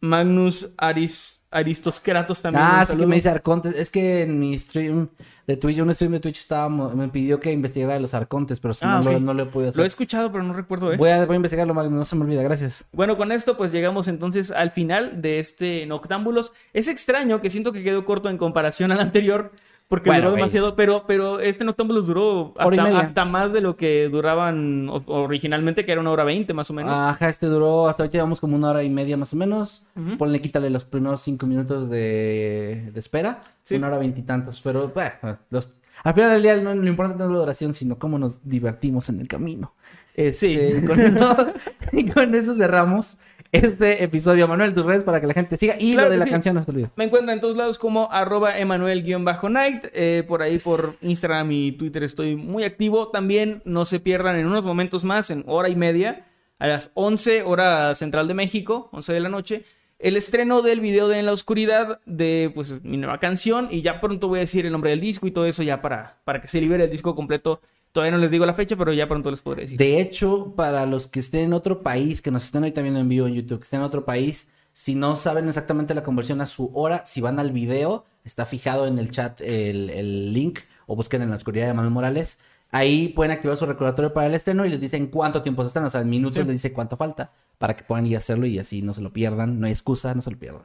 Magnus Aris, Aristos Kratos también.
Ah, sí que me dice Arcontes. Es que en mi stream de Twitch, un stream de Twitch estaba, me pidió que investigara de los Arcontes, pero si
Ah,
no, lo,
ok.
no lo he podido hacer.
Lo he escuchado, pero no recuerdo, ¿eh?
Voy a, voy a investigarlo, no se me olvida, gracias.
Bueno, con esto pues llegamos entonces al final de este Noctámbulos. Es extraño que siento que quedó corto en comparación al anterior porque
Bueno,
duró demasiado, pero, pero este Noctámbulos duró hasta, más de lo que duraban originalmente, que era una hora veinte más o menos.
Ajá, este duró, hasta ahorita llevamos como una hora y media más o menos. Ponle, quítale los primeros cinco minutos de, de espera.
Sí.
Una hora veintitantos, pero bueno, los... Al final del día no, lo importante no es la duración, sino cómo nos divertimos en el camino. Este, con, [laughs] eso, y con eso cerramos este episodio. Manuel, tus redes para que la gente siga. Y
Claro
lo de la
sí.
canción no se olvide.
Me encuentran en todos lados como arroba emanuel-night. Eh, por ahí por Instagram y Twitter estoy muy activo. También no se pierdan en unos momentos más, en hora y media, a las 11 hora central de México, 11 de la noche, el estreno del video de En la Oscuridad de pues mi nueva canción. Y ya pronto voy a decir el nombre del disco y todo eso ya para, para que se libere el disco completo. Todavía no les digo la fecha, pero ya pronto les podré decir.
De hecho, para los que estén en otro país, que nos estén ahorita viendo en vivo en YouTube, que estén en otro país, si no saben exactamente la conversión a su hora, si van al video, está fijado en el chat el, el link o busquen en la oscuridad de Manuel Morales. Ahí pueden activar su recordatorio para el estreno y les dicen cuánto tiempo se están, o sea, en minutos
Sí.
les dice cuánto falta para que puedan ir a hacerlo y así no se lo pierdan, no hay excusa, no se lo pierdan.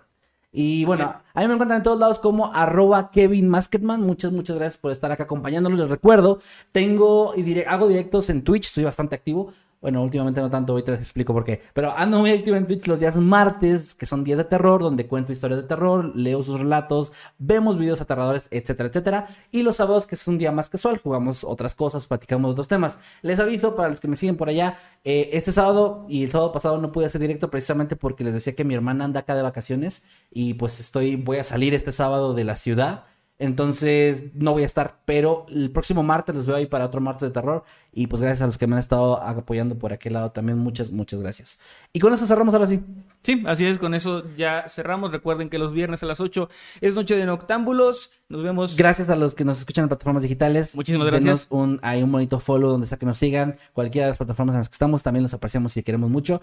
Y bueno, a mí me encuentran en todos lados como arroba Kevin Masketman. Muchas, muchas gracias por estar acá acompañándonos. Les recuerdo, tengo y dire- hago directos en Twitch, estoy bastante activo. Bueno, últimamente no tanto, ahorita les explico por qué. Pero ando muy activo en Twitch los días martes, que son días de terror, donde cuento historias de terror, leo sus relatos, vemos videos aterradores, etcétera, etcétera. Y los sábados, que es un día más casual, jugamos otras cosas, platicamos otros temas. Les aviso, para los que me siguen por allá, eh, este sábado y el sábado pasado no pude hacer directo precisamente porque les decía que mi hermana anda acá de vacaciones y pues estoy, voy a salir este sábado de la ciudad. Entonces, no voy a estar, pero el próximo martes los veo ahí para otro martes de terror. Y pues gracias a los que me han estado apoyando por aquel lado también. Muchas, muchas gracias. Y con eso cerramos ahora sí.
Sí, así es, con eso ya cerramos. Recuerden que los viernes a las 8 es Noche de Noctámbulos. Nos vemos.
Gracias a los que nos escuchan en plataformas digitales.
Muchísimas gracias.
Denos un, hay un bonito follow donde sea que nos sigan. Cualquiera de las plataformas en las que estamos, también los apreciamos y queremos mucho.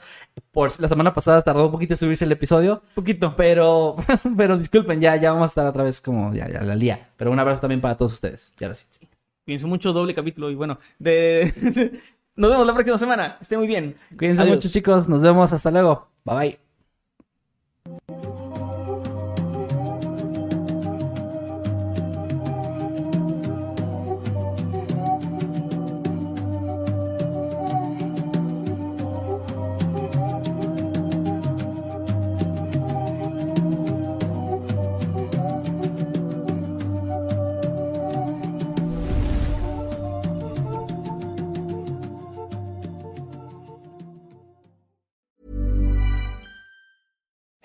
Por la semana pasada tardó un poquito en subirse el episodio.
Poquito.
Pero, [laughs] pero disculpen, ya, ya vamos a estar otra vez como ya, ya la lía. Pero un abrazo también para todos ustedes. Y ahora sí.
Pienso mucho doble capítulo y bueno, de... [laughs] nos vemos la próxima semana. Esté muy bien.
Cuídense mucho, chicos. Nos vemos. Hasta luego. Bye bye. Thank you.